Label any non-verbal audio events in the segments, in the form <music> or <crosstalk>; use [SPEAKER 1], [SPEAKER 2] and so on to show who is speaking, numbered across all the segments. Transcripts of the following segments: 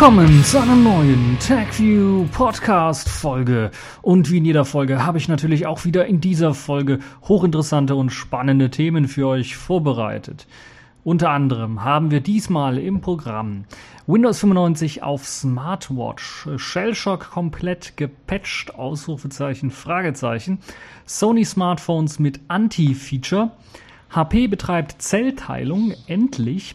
[SPEAKER 1] Willkommen zu einer neuen TagView Podcast Folge. Und wie in jeder Folge habe ich natürlich auch wieder in dieser Folge hochinteressante und spannende Themen für euch vorbereitet. Unter anderem haben wir diesmal im Programm Windows 95 auf Smartwatch, Shellshock komplett gepatcht, Ausrufezeichen, Fragezeichen, Sony Smartphones mit Anti-Feature, HP betreibt Zellteilung, endlich,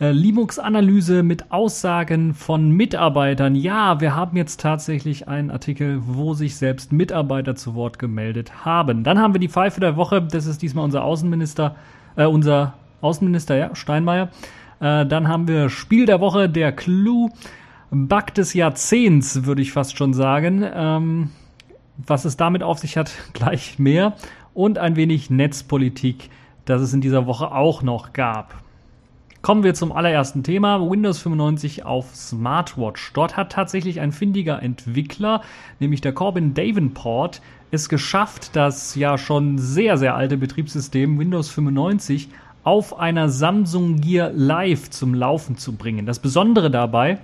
[SPEAKER 1] äh, Linux-Analyse mit Aussagen von Mitarbeitern. Ja, wir haben jetzt tatsächlich einen Artikel, wo sich selbst Mitarbeiter zu Wort gemeldet haben. Dann haben wir die Pfeife der Woche. Das ist diesmal unser Außenminister, äh, unser Außenminister, ja, Steinmeier. Äh, dann haben wir Spiel der Woche, der Clou. Bug des Jahrzehnts, würde ich fast schon sagen. Ähm, was es damit auf sich hat, <laughs> gleich mehr. Und ein wenig Netzpolitik, das es in dieser Woche auch noch gab. Kommen wir zum allerersten Thema, Windows 95 auf Smartwatch. Dort hat tatsächlich ein findiger Entwickler, nämlich der Corbin Davenport, es geschafft, das ja schon sehr, sehr alte Betriebssystem Windows 95 auf einer Samsung Gear Live zum Laufen zu bringen. Das Besondere dabei,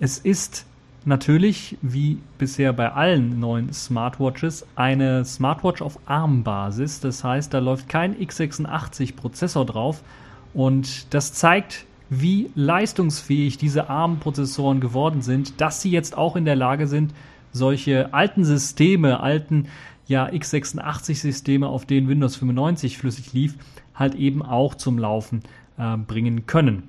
[SPEAKER 1] es ist natürlich, wie bisher bei allen neuen Smartwatches, eine Smartwatch auf ARM-Basis. Das heißt, da läuft kein x86-Prozessor drauf, und das zeigt, wie leistungsfähig diese ARM-Prozessoren geworden sind, dass sie jetzt auch in der Lage sind, solche alten Systeme, alten ja, x86-Systeme, auf denen Windows 95 flüssig lief, halt eben auch zum Laufen äh, bringen können.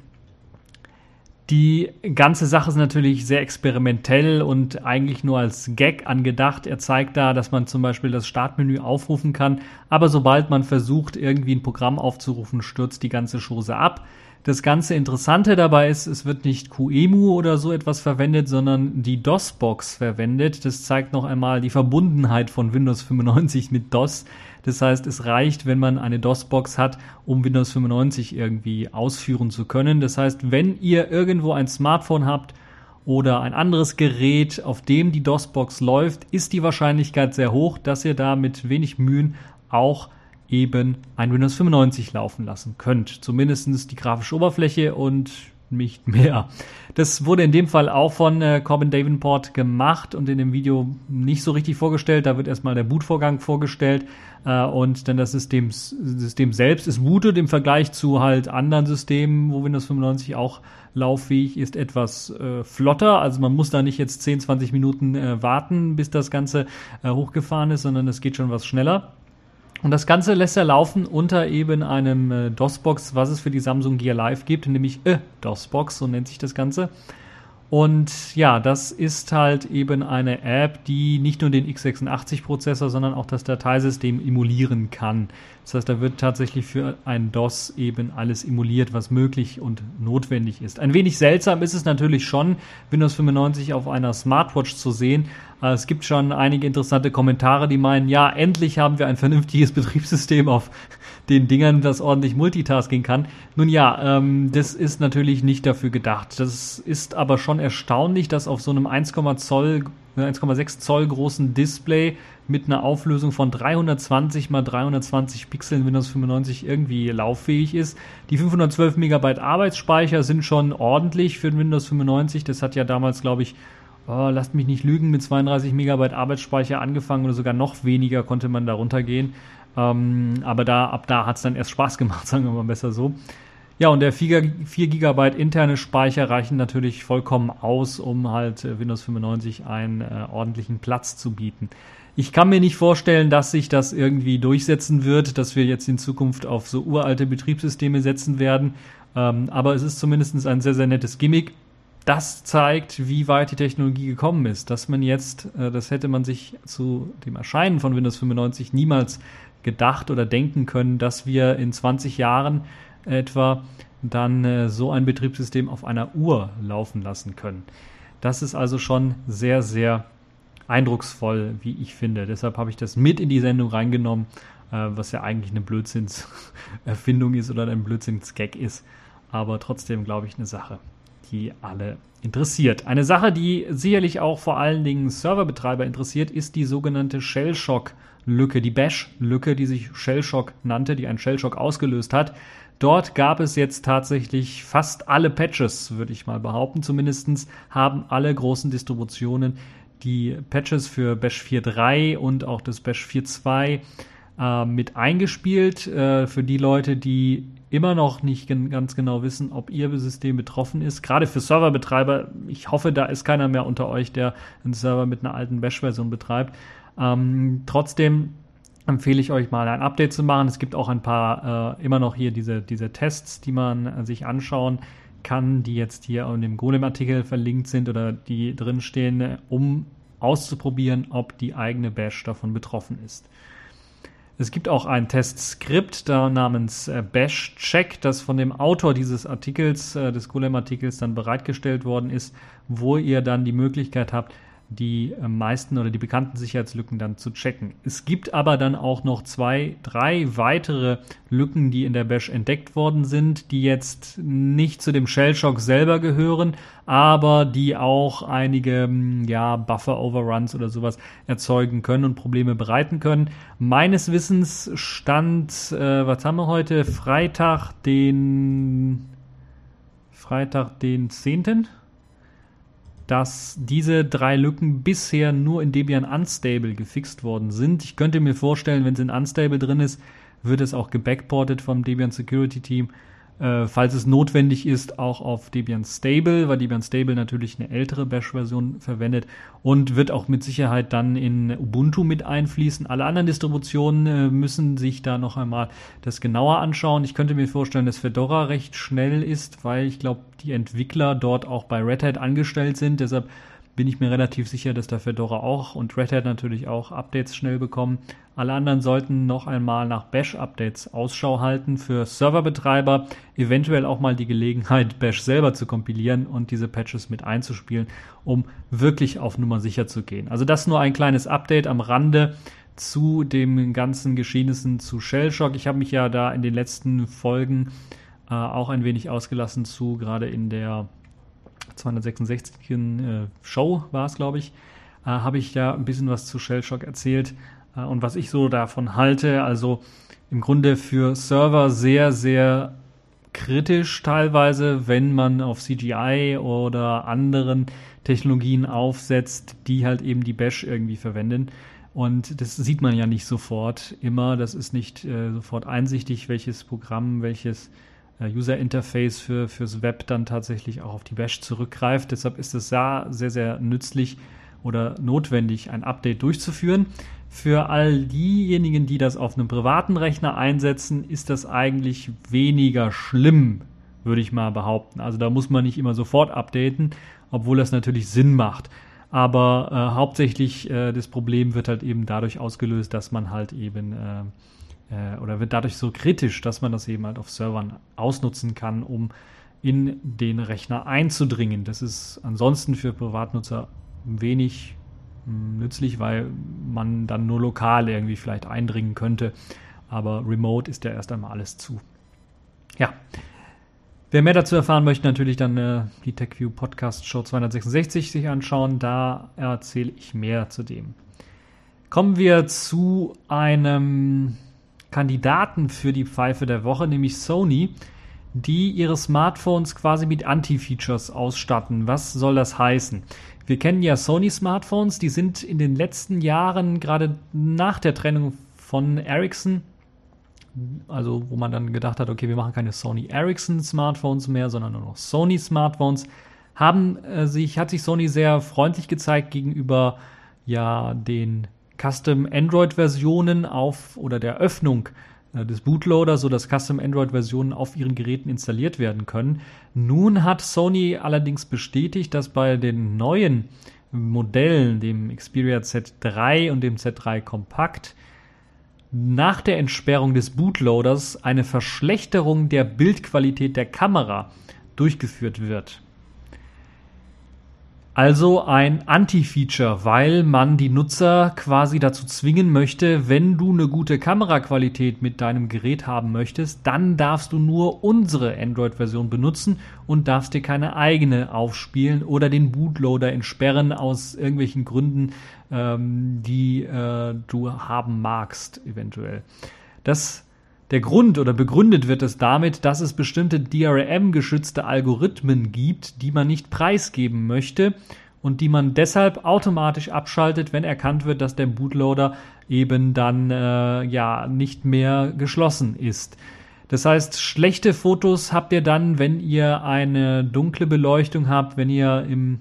[SPEAKER 1] Die ganze Sache ist natürlich sehr experimentell und eigentlich nur als Gag angedacht. Er zeigt da, dass man zum Beispiel das Startmenü aufrufen kann, aber sobald man versucht, irgendwie ein Programm aufzurufen, stürzt die ganze Chose ab. Das ganze Interessante dabei ist, es wird nicht QEMU oder so etwas verwendet, sondern die DOS-Box verwendet. Das zeigt noch einmal die Verbundenheit von Windows 95 mit DOS. Das heißt, es reicht, wenn man eine DOS-Box hat, um Windows 95 irgendwie ausführen zu können. Das heißt, wenn ihr irgendwo ein Smartphone habt oder ein anderes Gerät, auf dem die DOS-Box läuft, ist die Wahrscheinlichkeit sehr hoch, dass ihr da mit wenig Mühen auch eben ein Windows 95 laufen lassen könnt. Zumindest die grafische Oberfläche und nicht mehr. Das wurde in dem Fall auch von äh, Corbin Davenport gemacht und in dem Video nicht so richtig vorgestellt. Da wird erstmal der Bootvorgang vorgestellt äh, und dann das System, System selbst ist bootet im Vergleich zu halt anderen Systemen, wo Windows 95 auch lauffähig ist, etwas äh, flotter. Also man muss da nicht jetzt 10, 20 Minuten äh, warten, bis das Ganze äh, hochgefahren ist, sondern es geht schon was schneller. Und das Ganze lässt er laufen unter eben einem äh, DOS-Box, was es für die Samsung Gear Live gibt, nämlich äh, DOS-Box, so nennt sich das Ganze. Und ja, das ist halt eben eine App, die nicht nur den x86-Prozessor, sondern auch das Dateisystem emulieren kann. Das heißt, da wird tatsächlich für ein DOS eben alles emuliert, was möglich und notwendig ist. Ein wenig seltsam ist es natürlich schon, Windows 95 auf einer Smartwatch zu sehen. Äh, es gibt schon einige interessante Kommentare, die meinen, ja, endlich haben wir ein vernünftiges <laughs> Betriebssystem auf den Dingern, das ordentlich Multitasking kann. Nun ja, ähm, das ist natürlich nicht dafür gedacht. Das ist aber schon erstaunlich, dass auf so einem 1,6 Zoll, 1,6 Zoll großen Display mit einer Auflösung von 320 mal 320 Pixeln Windows 95 irgendwie lauffähig ist. Die 512 Megabyte Arbeitsspeicher sind schon ordentlich für Windows 95. Das hat ja damals, glaube ich, oh, lasst mich nicht lügen, mit 32 Megabyte Arbeitsspeicher angefangen oder sogar noch weniger konnte man da runtergehen. Ähm, aber da, ab da hat es dann erst Spaß gemacht, <laughs> sagen wir mal besser so. Ja, und der 4, 4 GB interne Speicher reichen natürlich vollkommen aus, um halt äh, Windows 95 einen äh, ordentlichen Platz zu bieten. Ich kann mir nicht vorstellen, dass sich das irgendwie durchsetzen wird, dass wir jetzt in Zukunft auf so uralte Betriebssysteme setzen werden. Ähm, aber es ist zumindest ein sehr, sehr nettes Gimmick. Das zeigt, wie weit die Technologie gekommen ist. Dass man jetzt, äh, das hätte man sich zu dem Erscheinen von Windows 95 niemals gedacht oder denken können, dass wir in 20 Jahren etwa dann äh, so ein Betriebssystem auf einer Uhr laufen lassen können. Das ist also schon sehr, sehr eindrucksvoll, wie ich finde. Deshalb habe ich das mit in die Sendung reingenommen, äh, was ja eigentlich eine Blödsinnserfindung ist oder ein Blödsinnsgag ist. Aber trotzdem, glaube ich, eine Sache, die alle interessiert. Eine Sache, die sicherlich auch vor allen Dingen Serverbetreiber interessiert, ist die sogenannte Shellshock-Lücke, die Bash-Lücke, die sich Shellshock nannte, die einen Shellshock ausgelöst hat. Dort gab es jetzt tatsächlich fast alle Patches, würde ich mal behaupten. Zumindest haben alle großen Distributionen die Patches für Bash 4.3 und auch das Bash 4.2 äh, mit eingespielt. Äh, für die Leute, die immer noch nicht ganz genau wissen, ob ihr System betroffen ist. Gerade für Serverbetreiber, ich hoffe, da ist keiner mehr unter euch, der einen Server mit einer alten Bash-Version betreibt. Ähm, trotzdem empfehle ich euch mal ein Update zu machen. Es gibt auch ein paar äh, immer noch hier diese, diese Tests, die man äh, sich anschauen kann, die jetzt hier in dem Golem-Artikel verlinkt sind oder die drinstehen, um auszuprobieren, ob die eigene Bash davon betroffen ist. Es gibt auch ein Testskript da namens äh, Bash Check, das von dem Autor dieses Artikels, äh, des Golem-Artikels dann bereitgestellt worden ist, wo ihr dann die Möglichkeit habt, die äh, meisten oder die bekannten Sicherheitslücken dann zu checken. Es gibt aber dann auch noch zwei, drei weitere Lücken, die in der Bash entdeckt worden sind, die jetzt nicht zu dem Shellshock selber gehören, aber die auch einige hm, ja, Buffer-Overruns oder sowas erzeugen können und Probleme bereiten können. Meines Wissens stand, äh, was haben wir heute? Freitag, den Freitag, den 10 dass diese drei Lücken bisher nur in Debian Unstable gefixt worden sind. Ich könnte mir vorstellen, wenn es in Unstable drin ist, wird es auch gebackportet vom Debian Security Team äh, falls es notwendig ist, auch auf Debian Stable, weil Debian Stable natürlich eine ältere Bash-Version verwendet und wird auch mit Sicherheit dann in Ubuntu mit einfließen. Alle anderen Distributionen äh, müssen sich da noch einmal das genauer anschauen. Ich könnte mir vorstellen, dass Fedora recht schnell ist, weil ich glaube, die Entwickler dort auch bei Red Hat angestellt sind. Deshalb bin ich mir relativ sicher, dass der Fedora auch und Red Hat natürlich auch Updates schnell bekommen. Alle anderen sollten noch einmal nach Bash-Updates Ausschau halten. Für Serverbetreiber eventuell auch mal die Gelegenheit, <laughs> Bash selber zu kompilieren und diese Patches mit einzuspielen, um wirklich auf Nummer sicher zu gehen. Also das nur ein kleines Update am Rande zu den ganzen Geschehnissen zu Shellshock. Ich habe mich ja da in den letzten Folgen äh, auch ein wenig ausgelassen zu, gerade in der 266. Äh, Show war es, glaube ich, äh, habe ich ja ein bisschen was zu Shellshock erzählt äh, und was ich so davon halte. Also im Grunde für Server sehr, sehr kritisch teilweise, wenn man auf CGI oder anderen Technologien aufsetzt, die halt eben die Bash irgendwie verwenden. Und das sieht man ja nicht sofort immer. Das ist nicht äh, sofort einsichtig, welches Programm, welches User Interface für, fürs Web dann tatsächlich auch auf die Bash zurückgreift. Deshalb ist es sehr, sehr, sehr nützlich oder notwendig, ein Update durchzuführen. Für all diejenigen, die das auf einem privaten Rechner einsetzen, ist das eigentlich weniger schlimm, würde ich mal behaupten. Also da muss man nicht immer sofort updaten, obwohl das natürlich Sinn macht. Aber äh, hauptsächlich äh, das Problem wird halt eben dadurch ausgelöst, dass man halt eben äh, äh, oder wird dadurch so kritisch, dass man das eben halt auf Servern ausnutzen kann, um in den Rechner einzudringen. Das ist ansonsten für Privatnutzer wenig hm, nützlich, weil man dann nur lokal irgendwie vielleicht eindringen könnte. Aber remote ist ja erst einmal alles zu. Ja. Wer mehr dazu erfahren möchte, natürlich dann äh, die TechView Podcast Show 266 sich anschauen. Da erzähle ich mehr zu dem. Kommen wir zu einem Kandidaten für die Pfeife der Woche, nämlich Sony, die ihre Smartphones quasi mit Anti-Features ausstatten. Was soll das heißen? Wir kennen ja Sony-Smartphones, die sind in den letzten Jahren, gerade nach der Trennung von Ericsson, also wo man dann gedacht hat, okay, wir machen keine Sony Ericsson Smartphones mehr, sondern nur noch Sony Smartphones, haben äh, sich, hat sich Sony sehr freundlich gezeigt gegenüber ja den Custom Android Versionen auf oder der Öffnung äh, des Bootloaders, sodass Custom Android Versionen auf ihren Geräten installiert werden können. Nun hat Sony allerdings bestätigt, dass bei den neuen Modellen, dem Xperia Z3 und dem Z3 Compact, nach der Entsperrung des Bootloaders eine Verschlechterung der Bildqualität der Kamera durchgeführt wird. Also ein Anti-Feature, weil man die Nutzer quasi dazu zwingen möchte, wenn du eine gute Kameraqualität mit deinem Gerät haben möchtest, dann darfst du nur unsere Android-Version benutzen und darfst dir keine eigene aufspielen oder den Bootloader entsperren aus irgendwelchen Gründen, ähm, die äh, du haben magst, eventuell. Das Der Grund oder begründet wird es damit, dass es bestimmte DRM-geschützte Algorithmen gibt, die man nicht preisgeben möchte und die man deshalb automatisch abschaltet, wenn erkannt wird, dass der Bootloader eben dann äh, ja nicht mehr geschlossen ist. Das heißt, schlechte Fotos habt ihr dann, wenn ihr eine dunkle Beleuchtung habt, wenn ihr im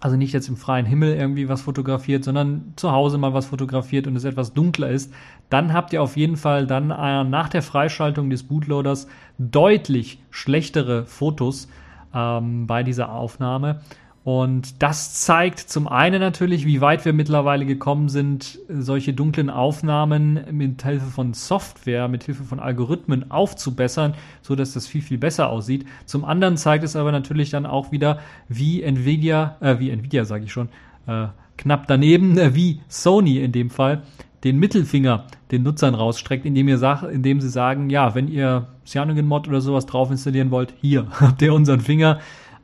[SPEAKER 1] also nicht jetzt im freien Himmel irgendwie was fotografiert, sondern zu Hause mal was fotografiert und es etwas dunkler ist, dann habt ihr auf jeden Fall dann äh, nach der Freischaltung des Bootloaders deutlich schlechtere Fotos ähm, bei dieser Aufnahme. Und das zeigt zum einen natürlich, wie weit wir mittlerweile gekommen sind, solche dunklen Aufnahmen mit Hilfe von Software, mit Hilfe von Algorithmen aufzubessern, so dass das viel, viel besser aussieht. Zum anderen zeigt es aber natürlich dann auch wieder, wie Nvidia, äh, wie Nvidia sage ich schon, äh, knapp daneben, äh, wie Sony in dem Fall, den Mittelfinger den Nutzern rausstreckt, indem, ihr sag, indem sie sagen, ja, wenn ihr Cyanogen-Mod oder sowas drauf installieren wollt, hier <laughs> habt ihr unseren Finger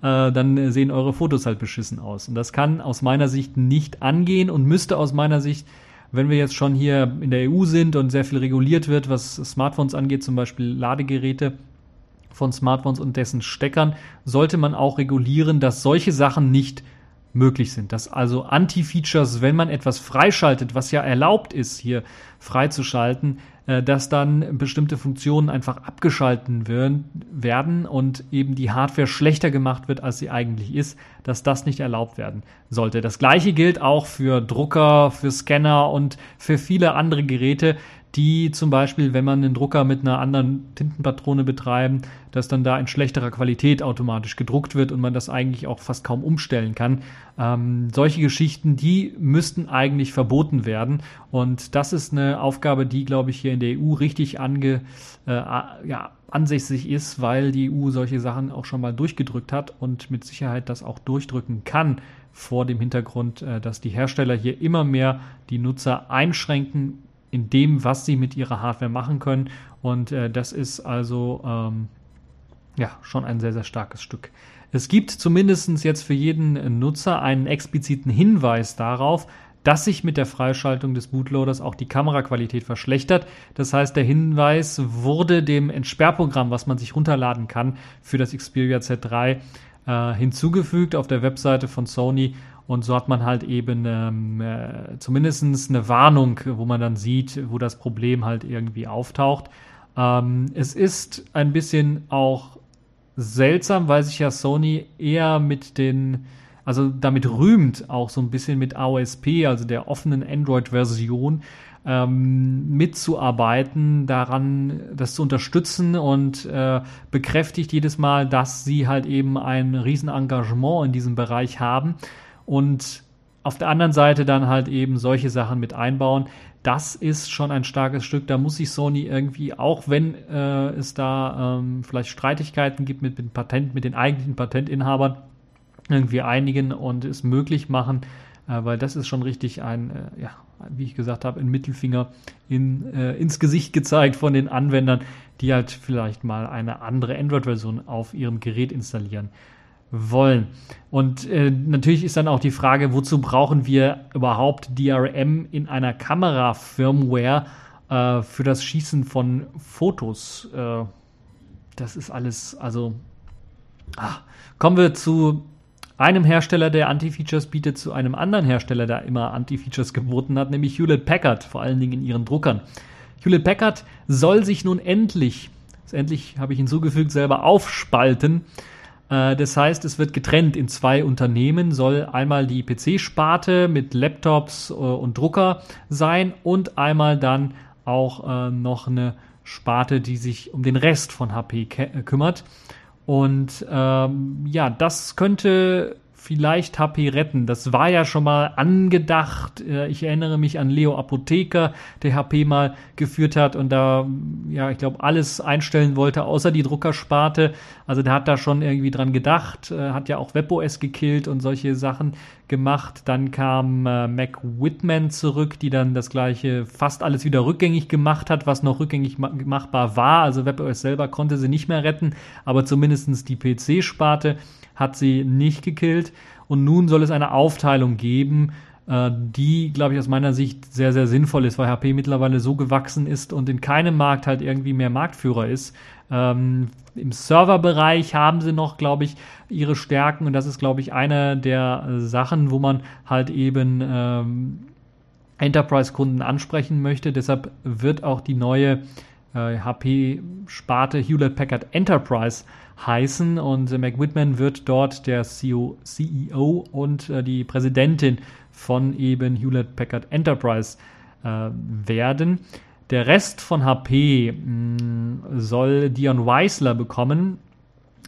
[SPEAKER 1] äh, dann sehen eure Fotos halt beschissen aus. Und das kann aus meiner Sicht nicht angehen und müsste aus meiner Sicht, wenn wir jetzt schon hier in der EU sind und sehr viel reguliert wird, was Smartphones angeht, zum Beispiel Ladegeräte von Smartphones und dessen Steckern, sollte man auch regulieren, dass solche Sachen nicht möglich sind. Dass also Anti-Features, wenn man etwas freischaltet, was ja erlaubt ist, hier freizuschalten, äh, dass dann bestimmte Funktionen einfach abgeschalten werden und eben die Hardware schlechter gemacht wird, als sie eigentlich ist, dass das nicht erlaubt werden sollte. Das gleiche gilt auch für Drucker, für Scanner und für viele andere Geräte, die zum Beispiel, wenn man einen Drucker mit einer anderen Tintenpatrone betreiben, dass dann da in schlechterer Qualität automatisch gedruckt wird und man das eigentlich auch fast kaum umstellen kann. Ähm, solche Geschichten, die müssten eigentlich verboten werden. Und das ist eine Aufgabe, die, glaube ich, hier in der EU richtig ange, äh, ja, ansässig ist, weil die EU solche Sachen auch schon mal durchgedrückt hat und mit Sicherheit das auch durchdrücken kann vor dem Hintergrund, äh, dass die Hersteller hier immer mehr die Nutzer einschränken in dem, was sie mit ihrer Hardware machen können. Und äh, das ist also ähm, ja schon ein sehr, sehr starkes Stück. Es gibt zumindest jetzt für jeden Nutzer einen expliziten Hinweis darauf, dass sich mit der Freischaltung des Bootloaders auch die Kameraqualität verschlechtert. Das heißt, der Hinweis wurde dem Entsperrprogramm, was man sich runterladen kann für das Xperia Z3, äh, hinzugefügt auf der Webseite von Sony und so hat man halt eben ähm, äh, zumindest eine Warnung, wo man dann sieht, wo das Problem halt irgendwie auftaucht. Ähm, es ist ein bisschen auch seltsam, weil sich ja Sony eher mit den, also damit rühmt, auch so ein bisschen mit AOSP, also der offenen Android-Version, ähm, mitzuarbeiten, daran das zu unterstützen und äh, bekräftigt jedes Mal, dass sie halt eben ein Riesenengagement in diesem Bereich haben und auf der anderen Seite dann halt eben solche Sachen mit einbauen. Das ist schon ein starkes Stück. Da muss sich Sony irgendwie, auch wenn äh, es da ähm, vielleicht Streitigkeiten gibt mit, mit Patent, mit den eigentlichen Patentinhabern, irgendwie einigen und es möglich machen, äh, weil das ist schon richtig ein, äh, ja, wie ich gesagt habe, ein Mittelfinger in, äh, ins Gesicht gezeigt von den Anwendern, die halt vielleicht mal eine andere Android-Version auf ihrem Gerät installieren wollen. Und äh, natürlich ist dann auch die Frage, wozu brauchen wir überhaupt DRM in einer Kamera-Firmware äh, für das Schießen von Fotos? Äh, das ist alles, also. Ach. Kommen wir zu einem Hersteller, der Anti-Features bietet, zu einem anderen Hersteller, der immer Anti-Features geboten hat, nämlich Hewlett Packard, vor allen Dingen in ihren Druckern. Hewlett Packard soll sich nun endlich, endlich habe ich hinzugefügt, selber aufspalten das heißt, es wird getrennt in zwei Unternehmen, soll einmal die PC-Sparte mit Laptops äh, und Drucker sein und einmal dann auch äh, noch eine Sparte, die sich um den Rest von HP kümmert. Und ähm, ja, das könnte vielleicht HP retten. Das war ja schon mal angedacht. Äh, ich erinnere mich an Leo Apotheker, der HP mal geführt hat und da, ja, ich glaube, alles einstellen wollte, außer die Druckersparte. Also der hat da schon irgendwie dran gedacht, äh, hat ja auch WebOS gekillt und solche Sachen gemacht. Dann kam äh, Mac Whitman zurück, die dann das gleiche, fast alles wieder rückgängig gemacht hat, was noch rückgängig ma machbar war. Also WebOS selber konnte sie nicht mehr retten, aber zumindestens die PC-Sparte hat sie nicht gekillt. Und nun soll es eine Aufteilung geben äh, die, glaube ich, aus meiner Sicht sehr, sehr sinnvoll ist, weil HP mittlerweile so gewachsen ist und in keinem Markt halt irgendwie mehr Marktführer ist. Ähm, Im Serverbereich haben sie noch, glaube ich, ihre Stärken und das ist, glaube ich, eine der Sachen, wo man halt eben ähm, Enterprise-Kunden ansprechen möchte. Deshalb wird auch die neue äh, HP-Sparte Hewlett Packard Enterprise heißen und äh, Mac Whitman wird dort der CEO, CEO und äh, die Präsidentin von eben Hewlett Packard Enterprise äh, werden. Der Rest von HP mh, mm, soll Dion Weisler bekommen,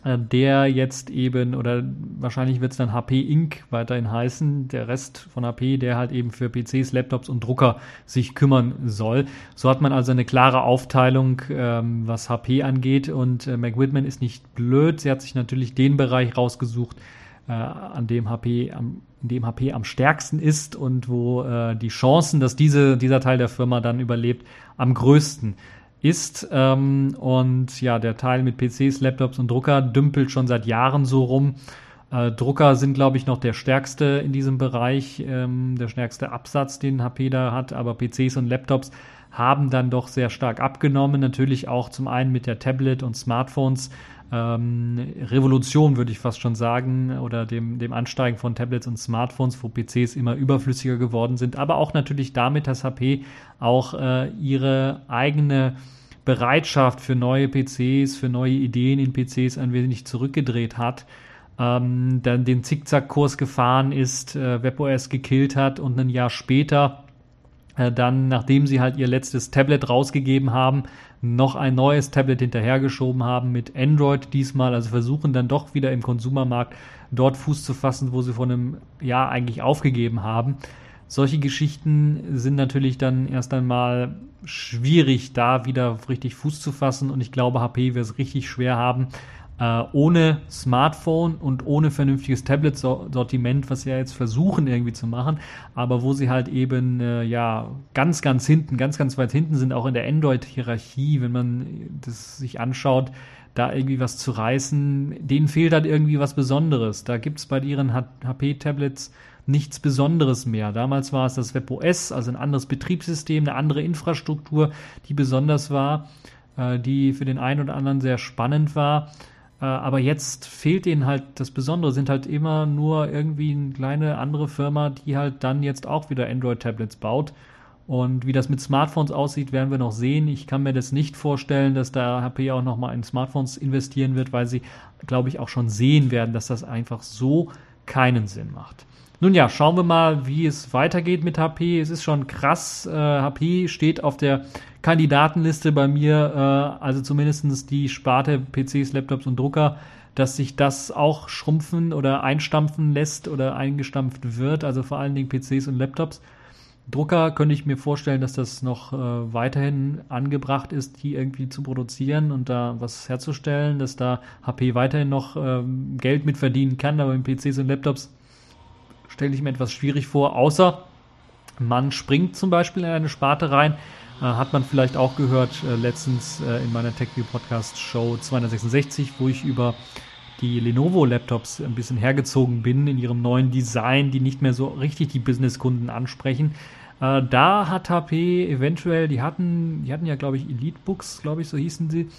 [SPEAKER 1] der jetzt eben, oder wahrscheinlich wird es dann HP Inc. weiterhin heißen, der Rest von HP, der halt eben für PCs, Laptops und Drucker sich kümmern soll. So hat man also eine klare Aufteilung, ähm, was HP angeht und äh, McWhitman ist nicht blöd, sie hat sich natürlich den Bereich rausgesucht, äh, an dem HP am in dem HP am stärksten ist und wo äh, die Chancen, dass diese, dieser Teil der Firma dann überlebt, am größten ist. Ähm, und ja, der Teil mit PCs, Laptops und Drucker dümpelt schon seit Jahren so rum. Äh, Drucker sind, glaube ich, noch der stärkste in diesem Bereich, ähm, der stärkste Absatz, den HP da hat, aber PCs und Laptops haben dann doch sehr stark abgenommen. Natürlich auch zum einen mit der Tablet- und Smartphones ähm, Revolution, würde ich fast schon sagen, oder dem, dem Ansteigen von Tablets und Smartphones, wo PCs immer überflüssiger geworden sind, aber auch natürlich damit, dass HP auch äh, ihre eigene Bereitschaft für neue PCs, für neue Ideen in PCs ein wenig zurückgedreht hat. Ähm, dann den Zickzackkurs gefahren ist, äh, WebOS gekillt hat und ein Jahr später äh, dann, nachdem sie halt ihr letztes Tablet rausgegeben haben, noch ein neues Tablet hinterhergeschoben haben mit Android diesmal, also versuchen dann doch wieder im Konsumermarkt dort Fuß zu fassen, wo sie vor einem Jahr eigentlich aufgegeben haben. Solche Geschichten sind natürlich dann erst einmal schwierig, da wieder richtig Fuß zu fassen und ich glaube, HP wird es richtig schwer haben, äh, ohne Smartphone und ohne vernünftiges Tablet-Sortiment, was sie ja jetzt versuchen irgendwie zu machen, aber wo sie halt eben äh, ja ganz, ganz hinten, ganz, ganz weit hinten sind, auch in der Android-Hierarchie, wenn man das sich anschaut, da irgendwie was zu reißen, denen fehlt halt irgendwie was Besonderes. Da gibt es bei ihren HP-Tablets nichts Besonderes mehr. Damals war es das WebOS, also ein anderes Betriebssystem, eine andere Infrastruktur, die besonders war, äh, die für den einen oder anderen sehr spannend war. Äh, aber jetzt fehlt ihnen halt das Besondere, sind halt immer nur irgendwie eine kleine andere Firma, die halt dann jetzt auch wieder Android-Tablets baut. Und wie das mit Smartphones aussieht, werden wir noch sehen. Ich kann mir das nicht vorstellen, dass da HP auch nochmal in Smartphones investieren wird, weil sie, glaube ich, auch schon sehen werden, dass das einfach so keinen Sinn macht. Nun ja, schauen wir mal, wie es weitergeht mit HP. Es ist schon krass. Äh, HP steht auf der Kandidatenliste bei mir, äh, also zumindest die Sparte PCs, Laptops und Drucker, dass sich das auch schrumpfen oder einstampfen lässt oder eingestampft wird, also vor allen Dingen PCs und Laptops. Drucker könnte ich mir vorstellen, dass das noch äh, weiterhin angebracht ist, die irgendwie zu produzieren und da was herzustellen, dass da HP weiterhin noch ähm, Geld mit verdienen kann, aber in PCs und Laptops stelle ich mir etwas schwierig vor, außer man springt zum Beispiel in eine Sparte rein, äh, hat man vielleicht auch gehört äh, letztens äh, in meiner TechView Podcast Show 266, wo ich über die Lenovo-Laptops ein bisschen hergezogen bin in ihrem neuen Design, die nicht mehr so richtig die Business-Kunden ansprechen. Äh, da hat HP eventuell, die hatten, die hatten ja, glaube ich, Elite-Books, glaube ich, so hießen sie.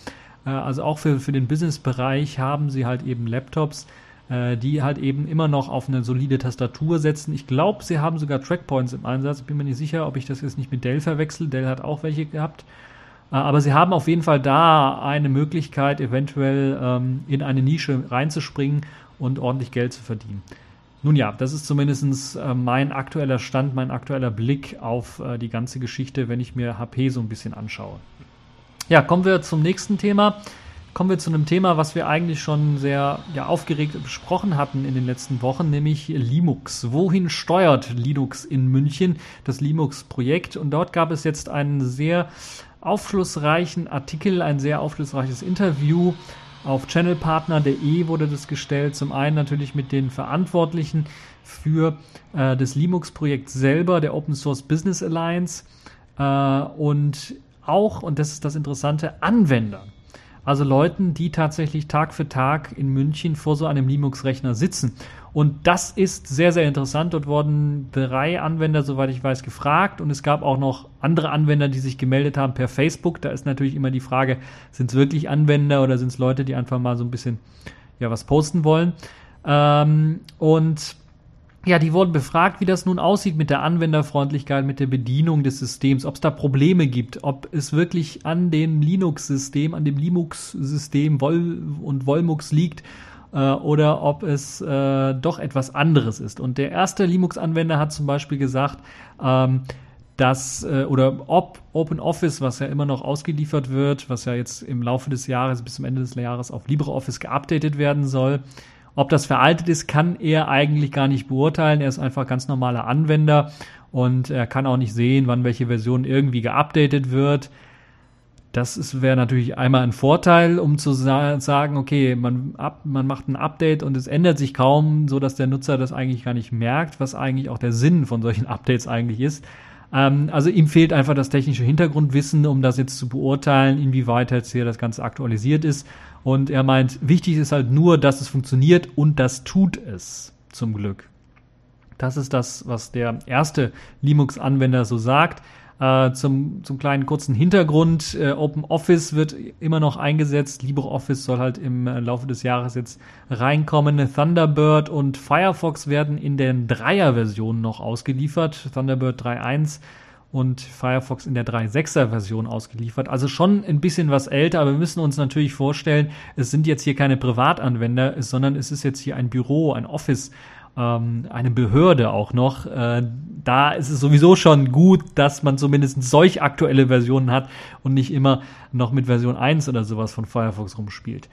[SPEAKER 1] Äh, also auch für, für den Business-Bereich haben sie halt eben Laptops, äh, die halt eben immer noch auf eine solide Tastatur setzen. Ich glaube, sie haben sogar Trackpoints im Einsatz. Bin mir nicht sicher, ob ich das jetzt nicht mit Dell verwechsel. Dell hat auch welche gehabt. Äh, aber sie haben auf jeden Fall da eine Möglichkeit, eventuell ähm, in eine Nische reinzuspringen und ordentlich Geld zu verdienen. Nun ja, das ist zumindest äh, mein aktueller Stand, mein aktueller Blick auf äh, die ganze Geschichte, wenn ich mir HP so ein bisschen anschaue. Ja, kommen wir zum nächsten Thema kommen wir zu einem Thema, was wir eigentlich schon sehr ja, aufgeregt besprochen hatten in den letzten Wochen, nämlich Linux. Wohin steuert Linux in München, das Linux-Projekt? Und dort gab es jetzt einen sehr aufschlussreichen Artikel, ein sehr aufschlussreiches Interview. Auf channelpartner.de wurde das gestellt. Zum einen natürlich mit den Verantwortlichen für äh, das Linux-Projekt selber, der Open Source Business Alliance äh, und auch, und das ist das Interessante, Anwender Also Leuten, die tatsächlich Tag für Tag in München vor so einem Linux-Rechner sitzen. Und das ist sehr, sehr interessant. Dort wurden drei Anwender, soweit ich weiß, gefragt. Und es gab auch noch andere Anwender, die sich gemeldet haben per Facebook. Da ist natürlich immer die Frage, sind es wirklich Anwender oder sind es Leute, die einfach mal so ein bisschen ja, was posten wollen. Ähm, und ja, die wurden befragt, wie das nun aussieht mit der Anwenderfreundlichkeit, mit der Bedienung des Systems, ob es da Probleme gibt, ob es wirklich an dem Linux-System, an dem Linux-System Vol und Volmux liegt äh, oder ob es äh, doch etwas anderes ist. Und der erste Linux-Anwender hat zum Beispiel gesagt, ähm, dass äh, oder ob OpenOffice, was ja immer noch ausgeliefert wird, was ja jetzt im Laufe des Jahres bis zum Ende des Jahres auf LibreOffice geupdatet werden soll, ob das veraltet ist, kann er eigentlich gar nicht beurteilen. Er ist einfach ganz normaler Anwender und er kann auch nicht sehen, wann welche Version irgendwie geupdatet wird. Das wäre natürlich einmal ein Vorteil, um zu sa sagen, okay, man, ab, man macht ein Update und es ändert sich kaum, so dass der Nutzer das eigentlich gar nicht merkt, was eigentlich auch der Sinn von solchen <laughs> Updates eigentlich ist. Ähm, also ihm fehlt einfach das technische Hintergrundwissen, um das jetzt zu beurteilen, inwieweit jetzt hier das Ganze aktualisiert ist. Und er meint, wichtig ist halt nur, dass es funktioniert und das tut es zum Glück. Das ist das, was der erste Linux-Anwender so sagt. Äh, zum, zum kleinen kurzen Hintergrund. Äh, OpenOffice wird immer noch eingesetzt. LibreOffice soll halt im äh, Laufe des Jahres jetzt reinkommen. Thunderbird und Firefox werden in den Dreier-Versionen noch ausgeliefert. Thunderbird 3.1 und Firefox in der 3.6er Version ausgeliefert. Also schon ein bisschen was älter, aber wir müssen uns natürlich vorstellen, es sind jetzt hier keine Privatanwender, sondern es ist jetzt hier ein Büro, ein Office, ähm, eine Behörde auch noch. Äh, da ist es sowieso schon gut, dass man zumindest solch aktuelle Versionen hat und nicht immer noch mit Version 1 oder sowas von Firefox rumspielt.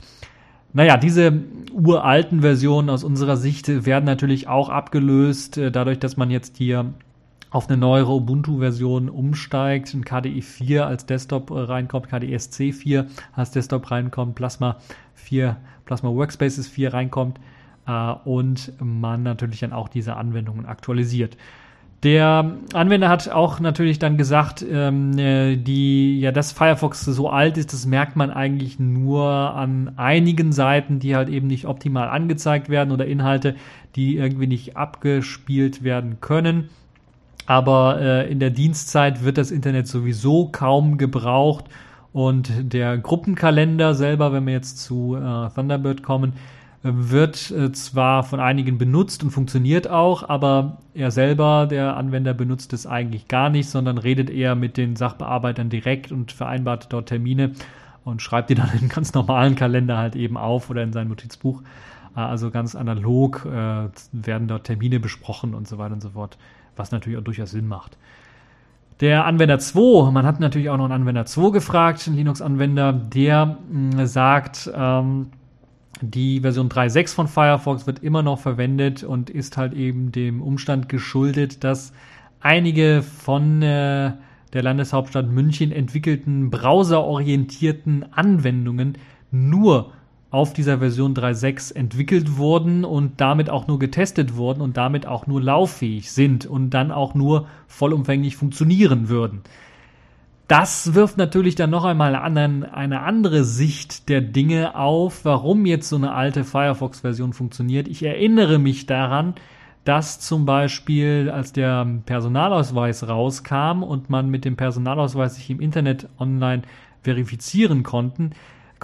[SPEAKER 1] Naja, diese uralten Versionen aus unserer Sicht werden natürlich auch abgelöst, äh, dadurch, dass man jetzt hier auf eine neuere Ubuntu-Version umsteigt, ein KDE 4 als Desktop äh, reinkommt, KDE SC 4 als Desktop reinkommt, Plasma 4, Plasma Workspaces 4 reinkommt äh, und man natürlich dann auch diese Anwendungen aktualisiert. Der Anwender hat auch natürlich dann gesagt, ähm, äh, die, ja, dass Firefox so alt ist, das merkt man eigentlich nur an einigen Seiten, die halt eben nicht optimal angezeigt werden oder Inhalte, die irgendwie nicht abgespielt werden können. Aber äh, in der Dienstzeit wird das Internet sowieso kaum gebraucht und der Gruppenkalender selber, wenn wir jetzt zu äh, Thunderbird kommen, wird äh, zwar von einigen benutzt und funktioniert auch, aber er selber, der Anwender, benutzt es eigentlich gar nicht, sondern redet eher mit den Sachbearbeitern direkt und vereinbart dort Termine und schreibt die dann in einen ganz normalen Kalender halt eben auf oder in sein Notizbuch. Äh, also ganz analog äh, werden dort Termine besprochen und so weiter und so fort was natürlich auch durchaus Sinn macht. Der Anwender 2, man hat natürlich auch noch einen Anwender 2 gefragt, einen Linux-Anwender, der mh, hm, sagt, ähm, die Version 3.6 von Firefox wird immer noch verwendet und ist halt eben dem Umstand geschuldet, dass einige von äh, der Landeshauptstadt München entwickelten browserorientierten Anwendungen nur auf dieser Version 3.6 entwickelt wurden und damit auch nur getestet wurden und damit auch nur lauffähig sind und dann auch nur vollumfänglich funktionieren würden. Das wirft natürlich dann noch einmal eine andere Sicht der Dinge auf, warum jetzt so eine alte Firefox-Version funktioniert. Ich erinnere mich daran, dass zum Beispiel, als der Personalausweis rauskam und man mit dem Personalausweis sich im Internet online verifizieren konnten,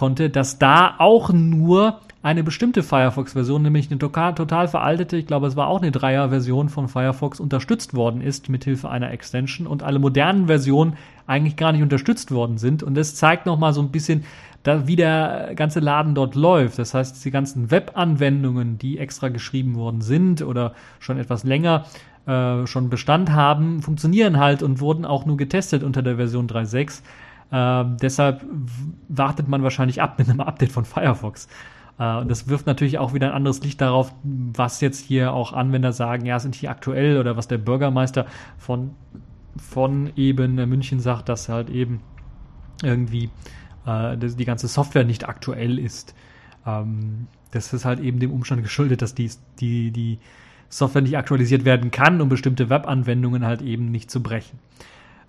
[SPEAKER 1] konnte, dass da auch nur eine bestimmte Firefox-Version, nämlich eine total, veraltete, ich glaube, es war auch eine Dreier-Version von Firefox, unterstützt worden ist mithilfe einer Extension und alle modernen Versionen eigentlich gar nicht unterstützt worden sind. Und das zeigt nochmal so ein bisschen, da, wie der ganze Laden dort läuft. Das heißt, die ganzen Web-Anwendungen, die extra geschrieben worden sind oder schon etwas länger äh, schon Bestand haben, funktionieren halt und wurden auch nur getestet unter der Version 3.6. Äh, deshalb wartet man wahrscheinlich ab mit einem Update von Firefox. Äh, und das wirft natürlich auch wieder ein anderes Licht darauf, was jetzt hier auch Anwender sagen, ja, sind hier aktuell oder was der Bürgermeister von, von eben München sagt, dass halt eben irgendwie äh, die ganze Software nicht aktuell ist. Ähm, das ist halt eben dem Umstand geschuldet, dass die, die, die Software nicht aktualisiert werden kann, um bestimmte Webanwendungen halt eben nicht zu brechen.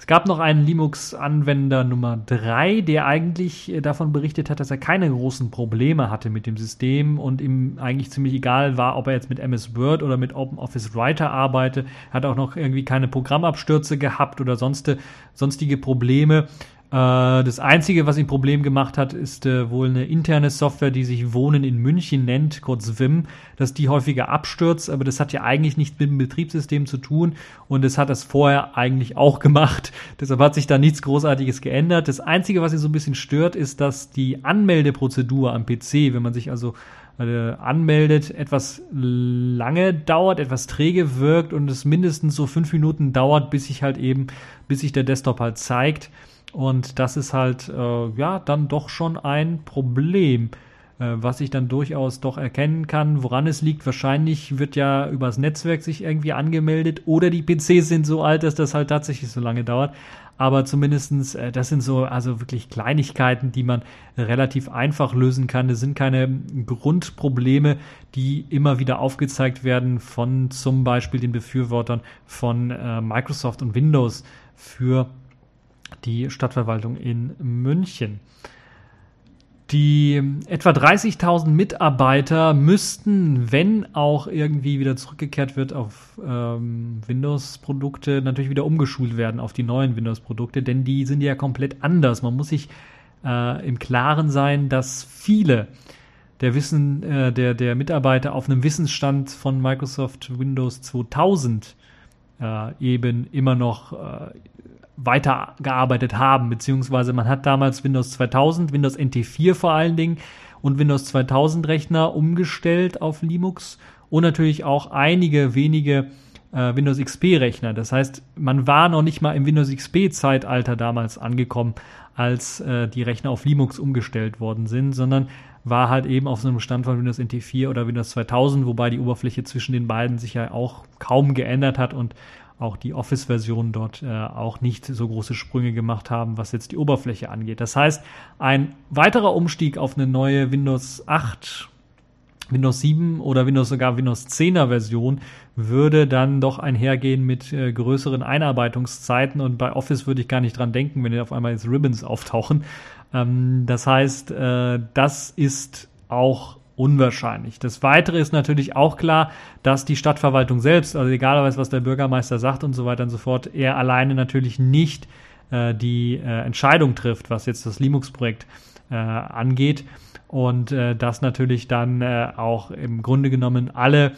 [SPEAKER 1] Es gab noch einen Linux-Anwender Nummer 3, der eigentlich äh, davon berichtet hat, dass er keine großen Probleme hatte mit dem System und ihm eigentlich ziemlich egal war, ob er jetzt mit MS Word oder mit OpenOffice Writer arbeitet. Hat auch noch irgendwie keine Programmabstürze gehabt oder sonst, sonstige Probleme. Äh, das Einzige, was ihm Problem gemacht hat, ist äh, wohl eine interne Software, die sich Wohnen in München nennt, kurz WIM, dass die häufiger abstürzt, aber das hat ja eigentlich nichts mit dem Betriebssystem zu tun und es hat das vorher eigentlich auch gemacht. <laughs> Deshalb hat sich da nichts Großartiges geändert. Das Einzige, was ihn so ein bisschen stört, ist, dass die Anmeldeprozedur am PC, wenn man sich also äh, anmeldet, etwas lange dauert, etwas träge wirkt und es mindestens so fünf Minuten dauert, bis sich halt eben, bis sich der Desktop halt zeigt. Und das ist halt, äh, ja, dann doch schon ein Problem, äh, was ich dann durchaus doch erkennen kann, woran es liegt. Wahrscheinlich wird ja übers Netzwerk sich irgendwie angemeldet oder die PCs sind so alt, dass das halt tatsächlich so lange dauert. Aber zumindestens, äh, das sind so also wirklich Kleinigkeiten, die man relativ einfach lösen kann. Das sind keine Grundprobleme, die immer wieder aufgezeigt werden von zum Beispiel den Befürwortern von äh, Microsoft und Windows für die Stadtverwaltung in München. Die etwa 30.000 Mitarbeiter müssten, wenn auch irgendwie wieder zurückgekehrt wird auf ähm, Windows-Produkte, natürlich wieder umgeschult werden auf die neuen Windows-Produkte, denn die sind ja komplett anders. Man muss sich äh, im Klaren sein, dass viele der Wissen äh, der, der Mitarbeiter auf einem Wissensstand von Microsoft Windows 2000 äh, eben immer noch äh, weitergearbeitet haben, beziehungsweise man hat damals Windows 2000, Windows NT4 vor allen Dingen und Windows 2000 Rechner umgestellt auf Linux und natürlich auch einige wenige äh, Windows XP Rechner. Das heißt, man war noch nicht mal im Windows XP Zeitalter damals angekommen, als äh, die Rechner auf Linux umgestellt worden sind, sondern war halt eben auf so einem Stand von Windows NT4 oder Windows 2000, wobei die Oberfläche zwischen den beiden sich ja auch kaum geändert hat und auch die Office-Versionen dort äh, auch nicht so große Sprünge gemacht haben, was jetzt die Oberfläche angeht. Das heißt, ein weiterer Umstieg auf eine neue Windows 8, Windows 7 oder Windows sogar Windows 10er Version würde dann doch einhergehen mit äh, größeren Einarbeitungszeiten und bei Office würde ich gar nicht dran denken, wenn auf einmal jetzt Ribbons auftauchen. Ähm, das heißt, äh, das ist auch unwahrscheinlich. Das Weitere ist natürlich auch klar, dass die Stadtverwaltung selbst, also egal was der Bürgermeister sagt und so weiter und so fort, er alleine natürlich nicht äh, die äh, Entscheidung trifft, was jetzt das Linux-Projekt äh, angeht. Und äh, dass natürlich dann äh, auch im Grunde genommen alle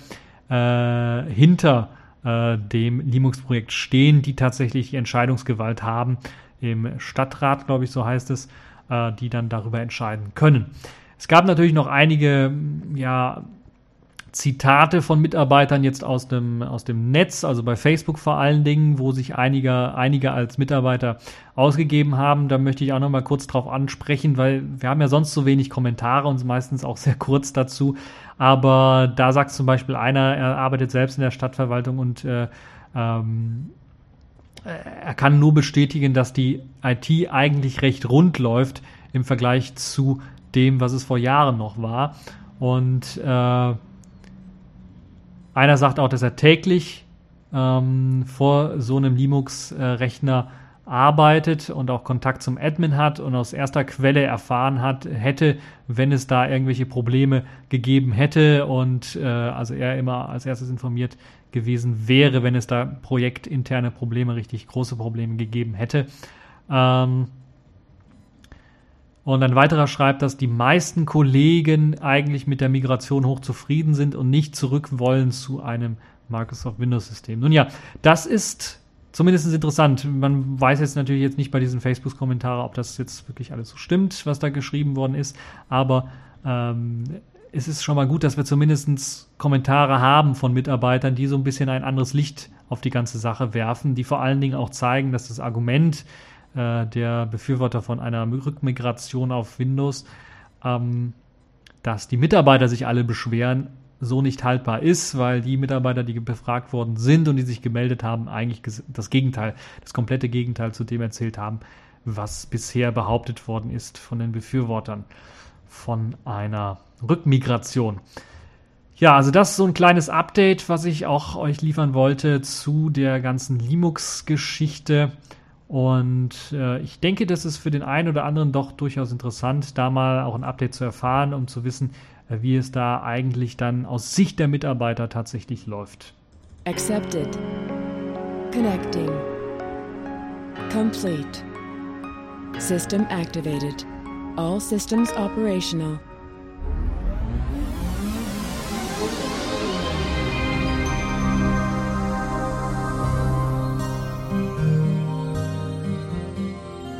[SPEAKER 1] äh, hinter dem Linux-Projekt stehen, die tatsächlich die Entscheidungsgewalt haben im Stadtrat, glaube ich, so heißt es, die dann darüber entscheiden können. Es gab natürlich noch einige, ja, Zitate von Mitarbeitern jetzt aus dem, aus dem Netz, also bei Facebook vor allen Dingen, wo sich einige, einige als Mitarbeiter ausgegeben haben. Da möchte ich auch noch mal kurz drauf ansprechen, weil wir haben ja sonst so wenig Kommentare und meistens auch sehr <laughs> kurz dazu. Aber da sagt zum Beispiel einer, er arbeitet selbst in der Stadtverwaltung und äh, ähm, er kann nur bestätigen, dass die IT eigentlich recht rund läuft im Vergleich zu dem, was es vor Jahren noch war. Und äh, einer sagt auch, dass er täglich ähm, vor so einem Linux-Rechner arbeitet und auch Kontakt zum Admin hat und aus erster Quelle erfahren hat, hätte, wenn es da irgendwelche Probleme gegeben hätte und äh, also er immer als erstes informiert gewesen wäre, wenn es da projektinterne Probleme, richtig große Probleme gegeben hätte. Ähm, und ein weiterer schreibt, dass die meisten Kollegen eigentlich mit der Migration hoch zufrieden sind und nicht zurück wollen zu einem Microsoft Windows System. Nun ja, das ist zumindest interessant. Man weiß jetzt natürlich jetzt nicht bei diesen Facebook-Kommentaren, ob das jetzt wirklich alles so stimmt, was da geschrieben worden ist, aber ähm, es ist schon mal gut, dass wir zumindest Kommentare haben von Mitarbeitern, die so ein bisschen ein anderes Licht auf die ganze Sache werfen, die vor allen Dingen auch zeigen, dass das Argument, äh, der Befürworter von einer Rückmigration auf Windows, ähm, dass die Mitarbeiter sich alle beschweren, so nicht haltbar ist, weil die Mitarbeiter, die befragt worden sind und die sich gemeldet haben, eigentlich das Gegenteil, das komplette Gegenteil zu dem erzählt haben, was bisher behauptet worden ist von den Befürwortern von einer Rückmigration. Ja, also das ist so ein kleines Update, was ich auch euch liefern wollte zu der ganzen Linux-Geschichte. Und äh, ich denke, das ist für den einen oder anderen doch durchaus interessant, da mal auch ein Update zu erfahren, um zu wissen, äh, wie es da eigentlich dann aus Sicht der Mitarbeiter tatsächlich läuft. Accepted. Connecting. Complete. System activated. All systems operational.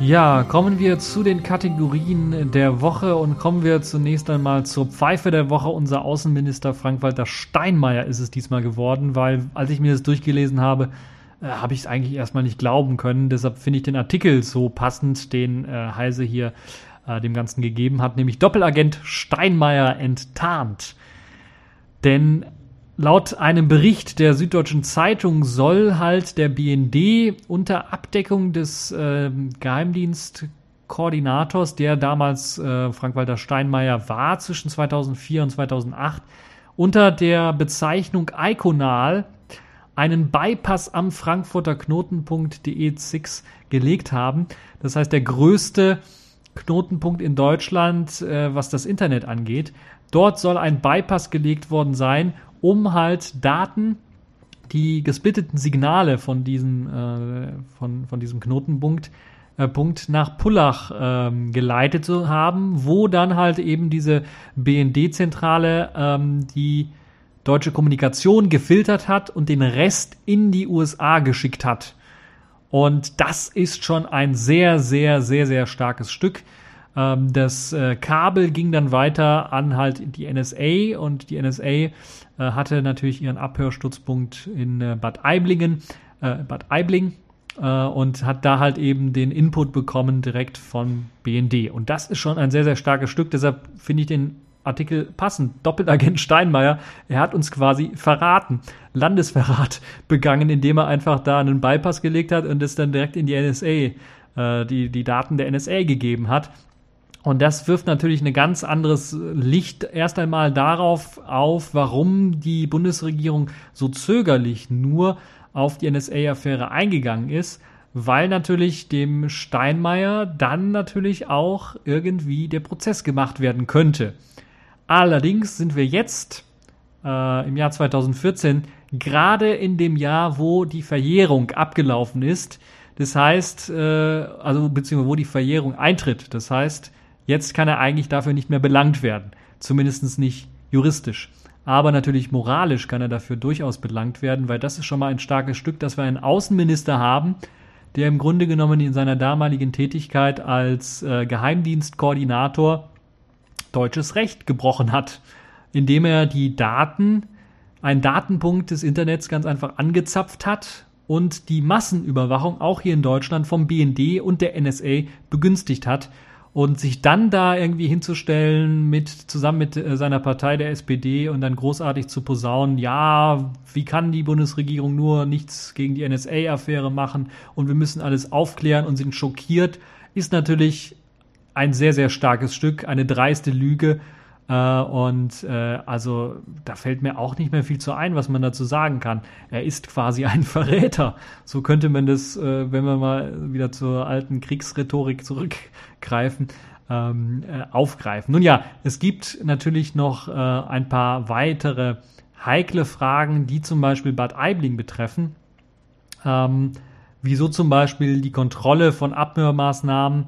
[SPEAKER 1] Ja, kommen wir zu den Kategorien der Woche und kommen wir zunächst einmal zur Pfeife der Woche. Unser Außenminister Frank-Walter Steinmeier ist es diesmal geworden, weil als ich mir das durchgelesen habe, äh, habe ich es eigentlich erstmal nicht glauben können. Deshalb finde ich den Artikel so passend, den äh, Heise hier äh, dem Ganzen gegeben hat, nämlich Doppelagent Steinmeier enttarnt. Denn Laut einem Bericht der Süddeutschen Zeitung soll halt der BND unter Abdeckung des äh, Geheimdienstkoordinators, der damals äh, Frank-Walter Steinmeier war, zwischen 2004 und 2008, unter der Bezeichnung Iconal einen Bypass am Frankfurter Knotenpunkt DE6 gelegt haben. Das heißt, der größte Knotenpunkt in Deutschland, äh, was das Internet angeht. Dort soll ein Bypass gelegt worden sein, um halt Daten, die gesplitteten Signale von diesem, äh, von, von diesem Knotenpunkt äh, Punkt nach Pullach ähm, geleitet zu haben, wo dann halt eben diese BND-Zentrale ähm, die deutsche Kommunikation gefiltert hat und den Rest in die USA geschickt hat. Und das ist schon ein sehr, sehr, sehr, sehr starkes Stück. Ähm, das äh, Kabel ging dann weiter an halt die NSA und die NSA hatte natürlich ihren Abhörstützpunkt in äh, Bad Aiblingen, äh, Bad Aibling äh, und hat da halt eben den Input bekommen direkt von BND. Und das ist schon ein sehr, sehr starkes Stück. Deshalb finde ich den Artikel passend. Doppelagent Steinmeier, er hat uns quasi verraten, Landesverrat <laughs> begangen, indem er einfach da einen Bypass gelegt hat und es dann direkt in die NSA, äh, die, die Daten der NSA gegeben hat. Und das wirft natürlich ein ganz anderes Licht erst einmal darauf auf, warum die Bundesregierung so zögerlich nur auf die NSA-Affäre eingegangen ist, weil natürlich dem Steinmeier dann natürlich auch irgendwie der Prozess gemacht werden könnte. Allerdings sind wir jetzt äh, im Jahr 2014 gerade in dem Jahr, wo die Verjährung abgelaufen ist. Das heißt, äh, also beziehungsweise wo die Verjährung eintritt. Das heißt, Jetzt kann er eigentlich dafür nicht mehr belangt werden. Zumindest nicht juristisch. Aber natürlich moralisch kann er dafür durchaus belangt werden, weil das ist schon mal ein starkes Stück, dass wir einen Außenminister haben, der im Grunde genommen in seiner damaligen Tätigkeit als äh, Geheimdienstkoordinator deutsches Recht gebrochen hat, indem er die Daten, einen Datenpunkt des Internets ganz einfach angezapft hat und die Massenüberwachung auch hier in Deutschland vom BND und der NSA begünstigt hat und sich dann da irgendwie hinzustellen mit zusammen mit äh, seiner Partei der SPD und dann großartig zu posaunen, ja, wie kann die Bundesregierung nur nichts gegen die NSA-Affäre machen und wir müssen alles aufklären und sind schockiert, ist natürlich ein sehr, sehr starkes Stück, eine dreiste Lüge äh, und äh, also da fällt mir auch nicht mehr viel zu ein, was man dazu sagen kann. Er ist quasi ein <laughs> Verräter. So könnte man das, äh, wenn wir mal wieder zur alten Kriegsrhetorik zurückgreifen, ähm, äh, aufgreifen. Nun ja, es gibt natürlich noch äh, ein paar weitere heikle Fragen, die zum Beispiel Bad Aibling betreffen. Ähm, wieso zum Beispiel die Kontrolle von Abhörmaßnahmen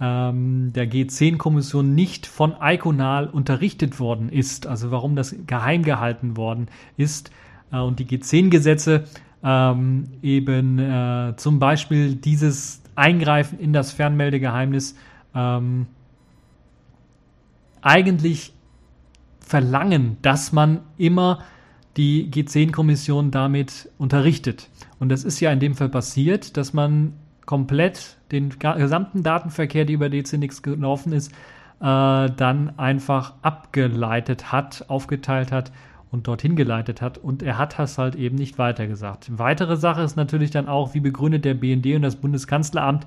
[SPEAKER 1] ähm, der G10-Kommission nicht von Iconal unterrichtet worden ist, also warum das geheim gehalten worden ist äh, und die G10-Gesetze ähm, eben äh, zum Beispiel dieses Eingreifen in das Fernmeldegeheimnis ähm, eigentlich verlangen, dass man immer die G10-Kommission damit unterrichtet. Und das ist ja in dem Fall passiert, dass man komplett den gesamten Datenverkehr, der über DCNX gelaufen ist, äh, dann einfach abgeleitet hat, aufgeteilt hat und dorthin geleitet hat. Und er hat das halt eben nicht weitergesagt. Weitere Sache ist natürlich dann auch, wie begründet der BND und das Bundeskanzleramt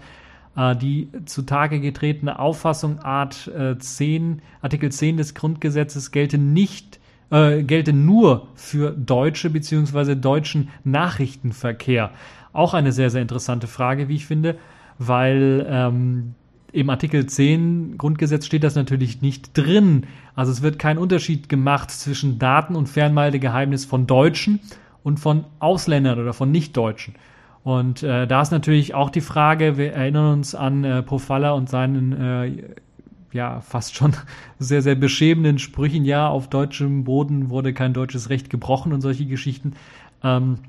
[SPEAKER 1] äh, die zutage getretene Auffassung Art äh, 10, Artikel 10 des Grundgesetzes gelte nicht äh, gelte nur für deutsche bzw. deutschen Nachrichtenverkehr. Auch eine sehr, sehr interessante Frage, wie ich finde. weil ähm, im Artikel 10 Grundgesetz steht das natürlich nicht drin. Also es wird kein Unterschied gemacht zwischen Daten- und Fernmeldegeheimnis von Deutschen und von Ausländern oder von Nichtdeutschen. Und äh, da ist natürlich auch die Frage, wir erinnern uns an äh, Pofalla und seinen äh, ja fast schon <laughs> sehr, sehr beschämenden Sprüchen, ja, auf deutschem Boden wurde kein deutsches Recht gebrochen und solche Geschichten. Ähm,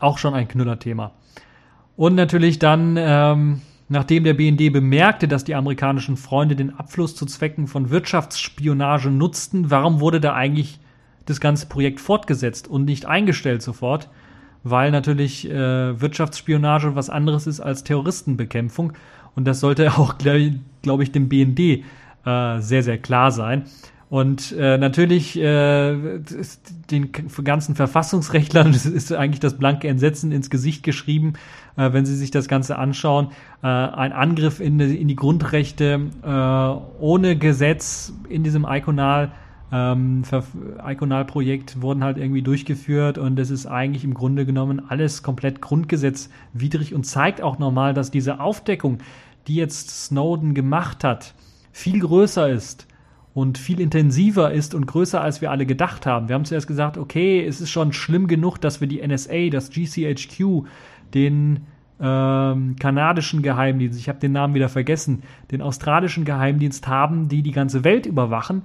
[SPEAKER 1] auch schon ein Knüllerthema. Und natürlich dann, ähm, nachdem der BND bemerkte, dass die amerikanischen Freunde den Abfluss zu Zwecken von Wirtschaftsspionage nutzten, warum wurde da eigentlich das ganze Projekt fortgesetzt und nicht eingestellt sofort? Weil natürlich äh, Wirtschaftsspionage was anderes ist als Terroristenbekämpfung. Und das sollte <laughs> auch, glaube glaub ich, dem BND äh, sehr, sehr klar sein. Und äh, natürlich äh, den ganzen Verfassungsrechtlern <laughs> ist eigentlich das blanke Entsetzen ins Gesicht geschrieben, äh, wenn sie sich das Ganze anschauen. Äh, ein Angriff in, in die Grundrechte äh, ohne Gesetz in diesem Iconal. Ähm, Iconal-Projekt wurden halt irgendwie durchgeführt und es ist eigentlich im Grunde genommen alles komplett grundgesetzwidrig und zeigt auch nochmal, dass diese Aufdeckung, die jetzt Snowden gemacht hat, viel größer ist und viel intensiver ist und größer, als wir alle gedacht haben. Wir haben zuerst gesagt, okay, es ist schon schlimm genug, dass wir die NSA, das GCHQ, den ähm, kanadischen Geheimdienst, ich habe den Namen wieder vergessen, den australischen Geheimdienst haben, die die ganze Welt überwachen.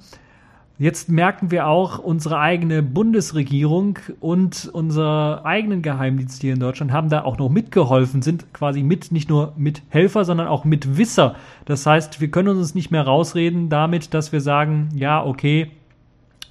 [SPEAKER 1] Jetzt merken wir auch, unsere eigene Bundesregierung und unser eigenen Geheimdienst hier in Deutschland haben da auch noch mitgeholfen, sind quasi mit, nicht nur Mithelfer, sondern auch Mitwisser. Das heißt, wir können uns nicht mehr rausreden damit, dass wir sagen, ja, okay,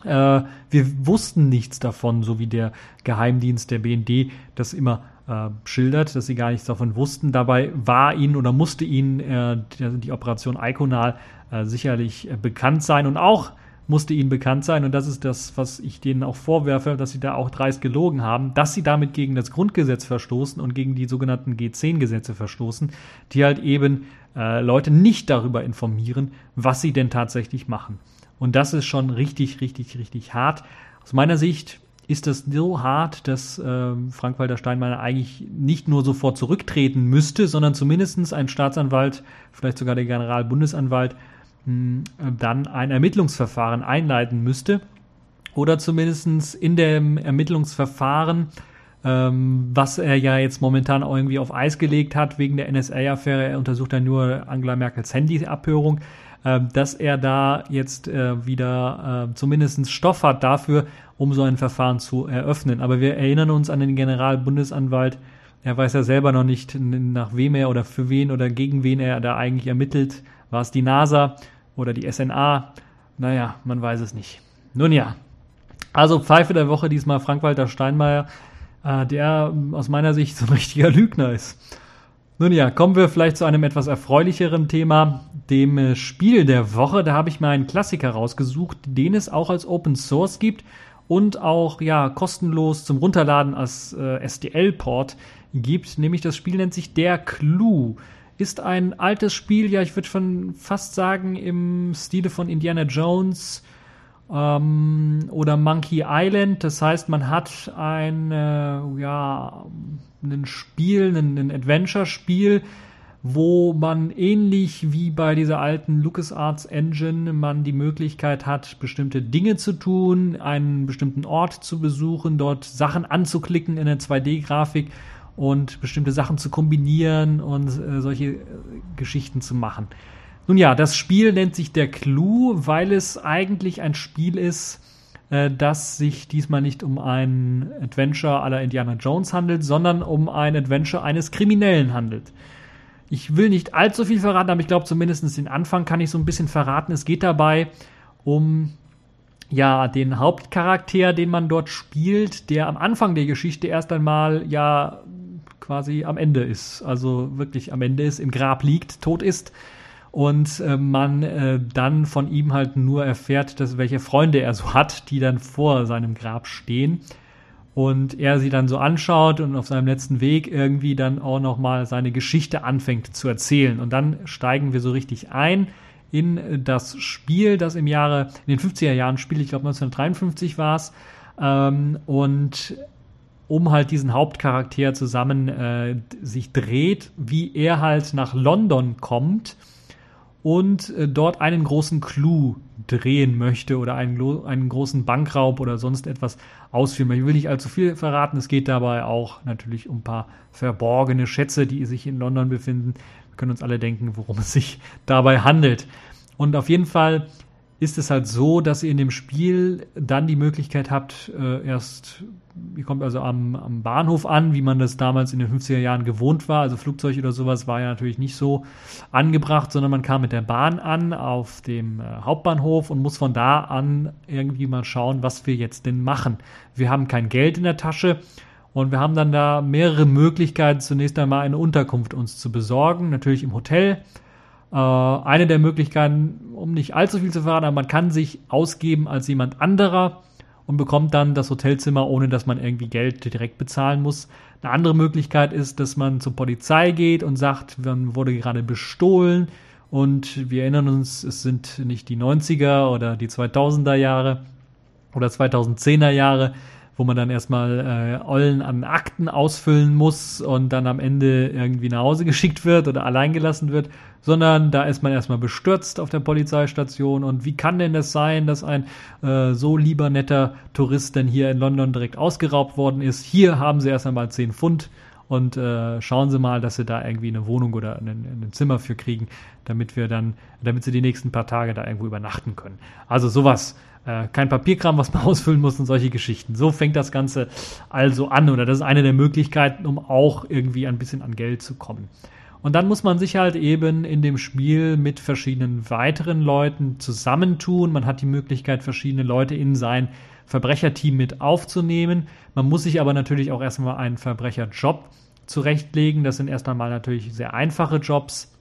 [SPEAKER 1] äh, wir wussten nichts davon, so wie der Geheimdienst der BND das immer äh, schildert, dass sie gar nichts davon wussten. Dabei war ihnen oder musste ihnen äh, die, die, Operation Iconal äh, sicherlich äh, bekannt sein und auch musste ihnen bekannt sein, und das ist das, was ich denen auch vorwerfe, dass sie da auch dreist gelogen haben, dass sie damit gegen das Grundgesetz verstoßen und gegen die sogenannten G10-Gesetze verstoßen, die halt eben äh, Leute nicht darüber informieren, was sie denn tatsächlich machen. Und das ist schon richtig, richtig, richtig hart. Aus meiner Sicht ist das so hart, dass äh, Frank-Walter Steinmeier eigentlich nicht nur sofort zurücktreten müsste, sondern zumindest ein Staatsanwalt, vielleicht sogar der Generalbundesanwalt, dann ein Ermittlungsverfahren einleiten müsste oder zumindest in dem Ermittlungsverfahren, ähm, was er ja jetzt momentan auch irgendwie auf Eis gelegt hat wegen der NSA-Affäre, er untersucht ja nur Angela Merkels Handy-Abhörung, äh, dass er da jetzt äh, wieder äh, zumindest Stoff hat dafür, um so ein Verfahren zu eröffnen. Aber wir erinnern uns an den Generalbundesanwalt, er weiß ja selber noch nicht, nach wem er oder für wen oder gegen wen er da eigentlich ermittelt. War es die NASA? Oder die SNA. Naja, man weiß es nicht. Nun ja. Also Pfeife der Woche diesmal Frank-Walter Steinmeier, äh, der aus meiner Sicht so ein richtiger Lügner ist. Nun ja, kommen wir vielleicht zu einem etwas erfreulicheren Thema, dem äh, Spiel der Woche. Da habe ich mir einen Klassiker rausgesucht, den es auch als Open Source gibt und auch ja kostenlos zum Runterladen als äh, SDL-Port gibt. Nämlich das Spiel nennt sich Der Clue ist ein altes Spiel, ja, ich würde schon fast sagen, im Stile von Indiana Jones ähm, oder Monkey Island. Das heißt, man hat ein, äh, ja, ein Spiel, ein, ein Adventure-Spiel, wo man ähnlich wie bei dieser alten LucasArts Engine man die Möglichkeit hat, bestimmte Dinge zu tun, einen bestimmten Ort zu besuchen, dort Sachen anzuklicken in der 2D-Grafik und bestimmte Sachen zu kombinieren und äh, solche äh, Geschichten zu machen. Nun ja, das Spiel nennt sich der Clou, weil es eigentlich ein Spiel ist, äh, das sich diesmal nicht um ein Adventure aller Indiana Jones handelt, sondern um ein Adventure eines Kriminellen handelt. Ich will nicht allzu viel verraten, aber ich glaube zumindest den Anfang kann ich so ein bisschen verraten. Es geht dabei um ja den Hauptcharakter, den man dort spielt, der am Anfang der Geschichte erst einmal ja quasi am Ende ist. Also wirklich am Ende ist, im Grab liegt, tot ist. Und äh, man äh, dann von ihm halt nur erfährt, dass welche Freunde er so hat, die dann vor seinem Grab stehen. Und er sie dann so anschaut und auf seinem letzten Weg irgendwie dann auch nochmal seine Geschichte anfängt zu erzählen. Und dann steigen wir so richtig ein in das Spiel, das im Jahre, in den 50er Jahren spielt, ich glaube 1953 war es. Ähm, und um halt diesen Hauptcharakter zusammen äh, sich dreht, wie er halt nach London kommt und äh, dort einen großen Clou drehen möchte oder einen, einen großen Bankraub oder sonst etwas ausführen möchte. Ich will nicht allzu viel verraten. Es geht dabei auch natürlich um ein paar verborgene Schätze, die sich in London befinden. Wir können uns alle denken, worum es sich dabei handelt. Und auf jeden Fall ist es halt so, dass ihr in dem Spiel dann die Möglichkeit habt, äh, erst, ihr kommt also am, am Bahnhof an, wie man das damals in den 50er Jahren gewohnt war. Also Flugzeug oder sowas war ja natürlich nicht so angebracht, sondern man kam mit der Bahn an auf dem äh, Hauptbahnhof und muss von da an irgendwie mal schauen, was wir jetzt denn machen. Wir haben kein Geld in der Tasche. Und wir haben dann da mehrere Möglichkeiten, zunächst einmal eine Unterkunft uns zu besorgen. Natürlich im Hotel, eine der Möglichkeiten, um nicht allzu viel zu verraten, aber man kann sich ausgeben als jemand anderer und bekommt dann das Hotelzimmer, ohne dass man irgendwie Geld direkt bezahlen muss. Eine andere Möglichkeit ist, dass man zur Polizei geht und sagt, man wurde gerade bestohlen und wir erinnern uns, es sind nicht die 90er oder die 2000er Jahre oder 2010er Jahre, wo man dann erstmal äh, Ollen an Akten ausfüllen muss und dann am Ende irgendwie nach Hause <laughs> geschickt wird oder alleingelassen wird, sondern da ist man erstmal bestürzt auf der Polizeistation und wie kann denn das sein, dass ein äh, so lieber netter Tourist denn hier in London direkt ausgeraubt worden ist? Hier haben sie erst einmal 10 Pfund und äh, schauen Sie mal, dass Sie da irgendwie eine Wohnung oder ein, ein Zimmer für kriegen, damit wir dann, damit Sie die nächsten paar Tage da irgendwo übernachten können. Also sowas äh, kein Papierkram, was man <laughs> ausfüllen muss und solche Geschichten. So fängt das Ganze also an oder das ist eine der Möglichkeiten, um auch irgendwie ein bisschen an Geld zu kommen. Und dann muss man sich halt eben in dem Spiel mit verschiedenen weiteren Leuten zusammentun. Man hat die Möglichkeit, verschiedene Leute in sein Verbrecherteam mit aufzunehmen. Man muss sich aber natürlich auch erstmal einen Verbrecherjob zurechtlegen. Das sind erst einmal natürlich sehr einfache Jobs,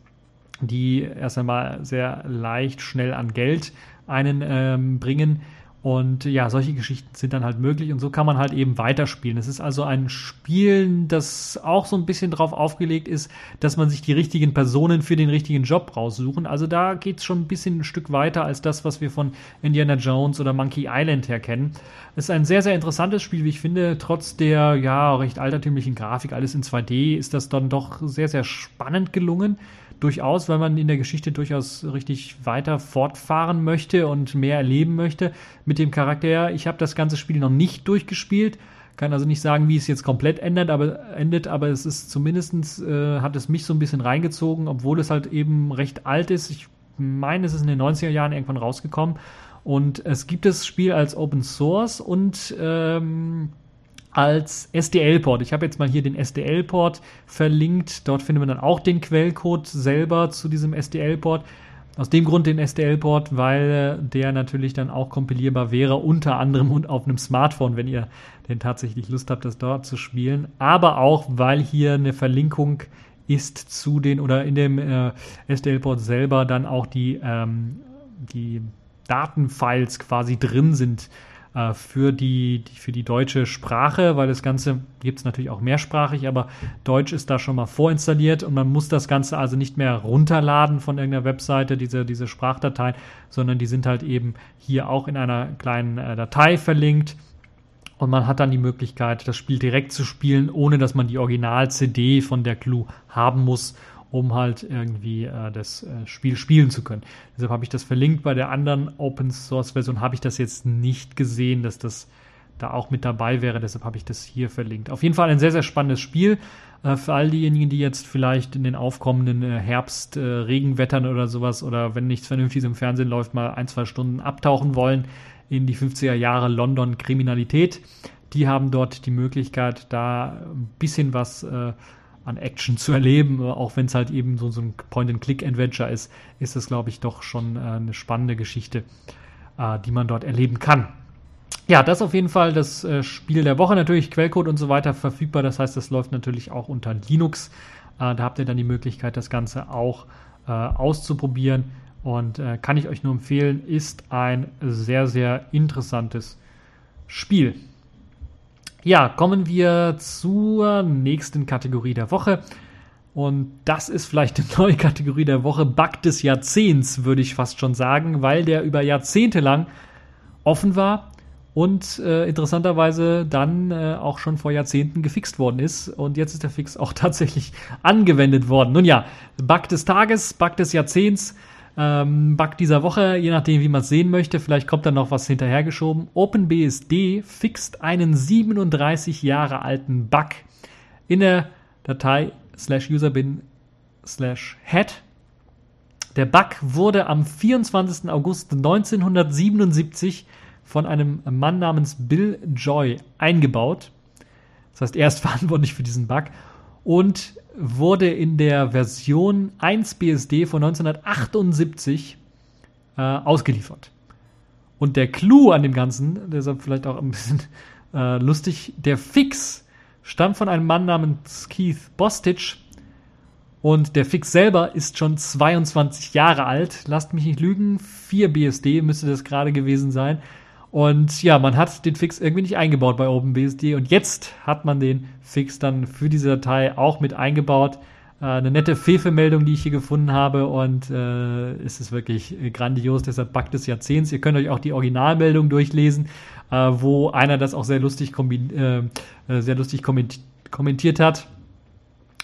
[SPEAKER 1] die erst einmal sehr leicht, schnell an Geld einen ähm, bringen. Und ja, solche Geschichten sind dann halt möglich und so kann man halt eben weiterspielen. Es ist also ein Spiel, das auch so ein bisschen darauf aufgelegt ist, dass man sich die richtigen Personen für den richtigen Job raussuchen. Also da geht es schon ein bisschen ein Stück weiter als das, was wir von Indiana Jones oder Monkey Island her kennen. Es ist ein sehr, sehr interessantes Spiel, wie ich finde. Trotz der ja recht altertümlichen Grafik, alles in 2D, ist das dann doch sehr, sehr spannend gelungen durchaus, weil man in der Geschichte durchaus richtig weiter fortfahren möchte und mehr erleben möchte mit dem Charakter. Ich habe das ganze Spiel noch nicht durchgespielt, kann also nicht sagen, wie es jetzt komplett ändert, aber endet, aber es ist zumindestens äh, hat es mich so ein bisschen reingezogen, obwohl es halt eben recht alt ist. Ich meine, es ist in den 90er Jahren irgendwann rausgekommen. Und es gibt das Spiel als Open Source und ähm, als SDL-Port. Ich habe jetzt mal hier den SDL-Port verlinkt. Dort findet man dann auch den Quellcode selber zu diesem SDL-Port. Aus dem Grund den SDL-Port, weil der natürlich dann auch kompilierbar wäre, unter anderem und auf einem Smartphone, wenn ihr denn tatsächlich Lust habt, das dort zu spielen. Aber auch, weil hier eine Verlinkung ist zu den oder in dem äh, SDL-Port selber dann auch die, ähm, die Datenfiles quasi drin sind äh, für, die, die, für die deutsche Sprache, weil das Ganze gibt es natürlich auch mehrsprachig, aber Deutsch ist da schon mal vorinstalliert und man muss das Ganze also nicht mehr runterladen von irgendeiner Webseite, diese, diese Sprachdateien, sondern die sind halt eben hier auch in einer kleinen äh, Datei verlinkt. Und man hat dann die Möglichkeit, das Spiel direkt zu spielen, ohne dass man die Original-CD von der Clue haben muss um halt irgendwie äh, das äh, Spiel spielen zu können. Deshalb habe ich das verlinkt. Bei der anderen Open Source Version habe ich das jetzt nicht gesehen, dass das da auch mit dabei wäre. Deshalb habe ich das hier verlinkt. Auf jeden Fall ein sehr, sehr spannendes Spiel. Äh, für all diejenigen, die jetzt vielleicht in den aufkommenden äh, Herbst, äh, Regenwettern oder sowas oder wenn nichts Vernünftiges im Fernsehen läuft, mal ein, zwei Stunden abtauchen wollen in die 50er Jahre London Kriminalität. Die haben dort die Möglichkeit, da ein bisschen was äh, an Action zu erleben, auch wenn es halt eben so, so ein Point-and-Click-Adventure ist, ist es, glaube ich, doch schon äh, eine spannende Geschichte, äh, die man dort erleben kann. Ja, das auf jeden Fall das äh, Spiel der Woche. Natürlich Quellcode und so weiter verfügbar. Das heißt, das läuft natürlich auch unter Linux. Äh, da habt ihr dann die Möglichkeit, das Ganze auch äh, auszuprobieren. Und äh, kann ich euch nur empfehlen, ist ein sehr, sehr interessantes Spiel. Ja, kommen wir zur nächsten Kategorie der Woche. Und das ist vielleicht eine <laughs> neue Kategorie der Woche, Bug des Jahrzehnts, würde ich fast schon sagen, weil der über Jahrzehnte lang offen war und äh, interessanterweise dann äh, auch schon vor Jahrzehnten gefixt worden ist und jetzt ist der Fix auch <laughs> tatsächlich angewendet worden. Nun ja, Bug des Tages, Bug des Jahrzehnts, ähm, Bug dieser Woche, je nachdem wie man es sehen möchte, vielleicht kommt dann noch was hinterhergeschoben. OpenBSD fixt einen 37 Jahre alten Bug in der Datei slash userbin slash head. Der Bug wurde am 24. August 1977 von einem Mann namens Bill Joy eingebaut. Das heißt, er ist <laughs> verantwortlich für diesen Bug und wurde in der Version 1 BSD von 1978 äh, ausgeliefert. Und der Clou an dem Ganzen, deshalb vielleicht auch ein bisschen äh, lustig, der Fix stammt von einem Mann namens Keith Bostich. Und der Fix selber ist schon 22 Jahre alt. Lasst mich nicht lügen, 4 BSD müsste das gerade gewesen sein. Und ja, man hat den Fix irgendwie nicht eingebaut bei OpenBSD. Und jetzt hat man den Fix dann für diese Datei auch mit eingebaut. Äh, eine nette Fefe-Meldung, die ich hier gefunden habe. Und äh, es ist wirklich grandios, deshalb Bug des Jahrzehnts. Ihr könnt euch auch die Originalmeldung durchlesen, äh, wo einer das auch sehr lustig, äh, sehr lustig kommentiert hat,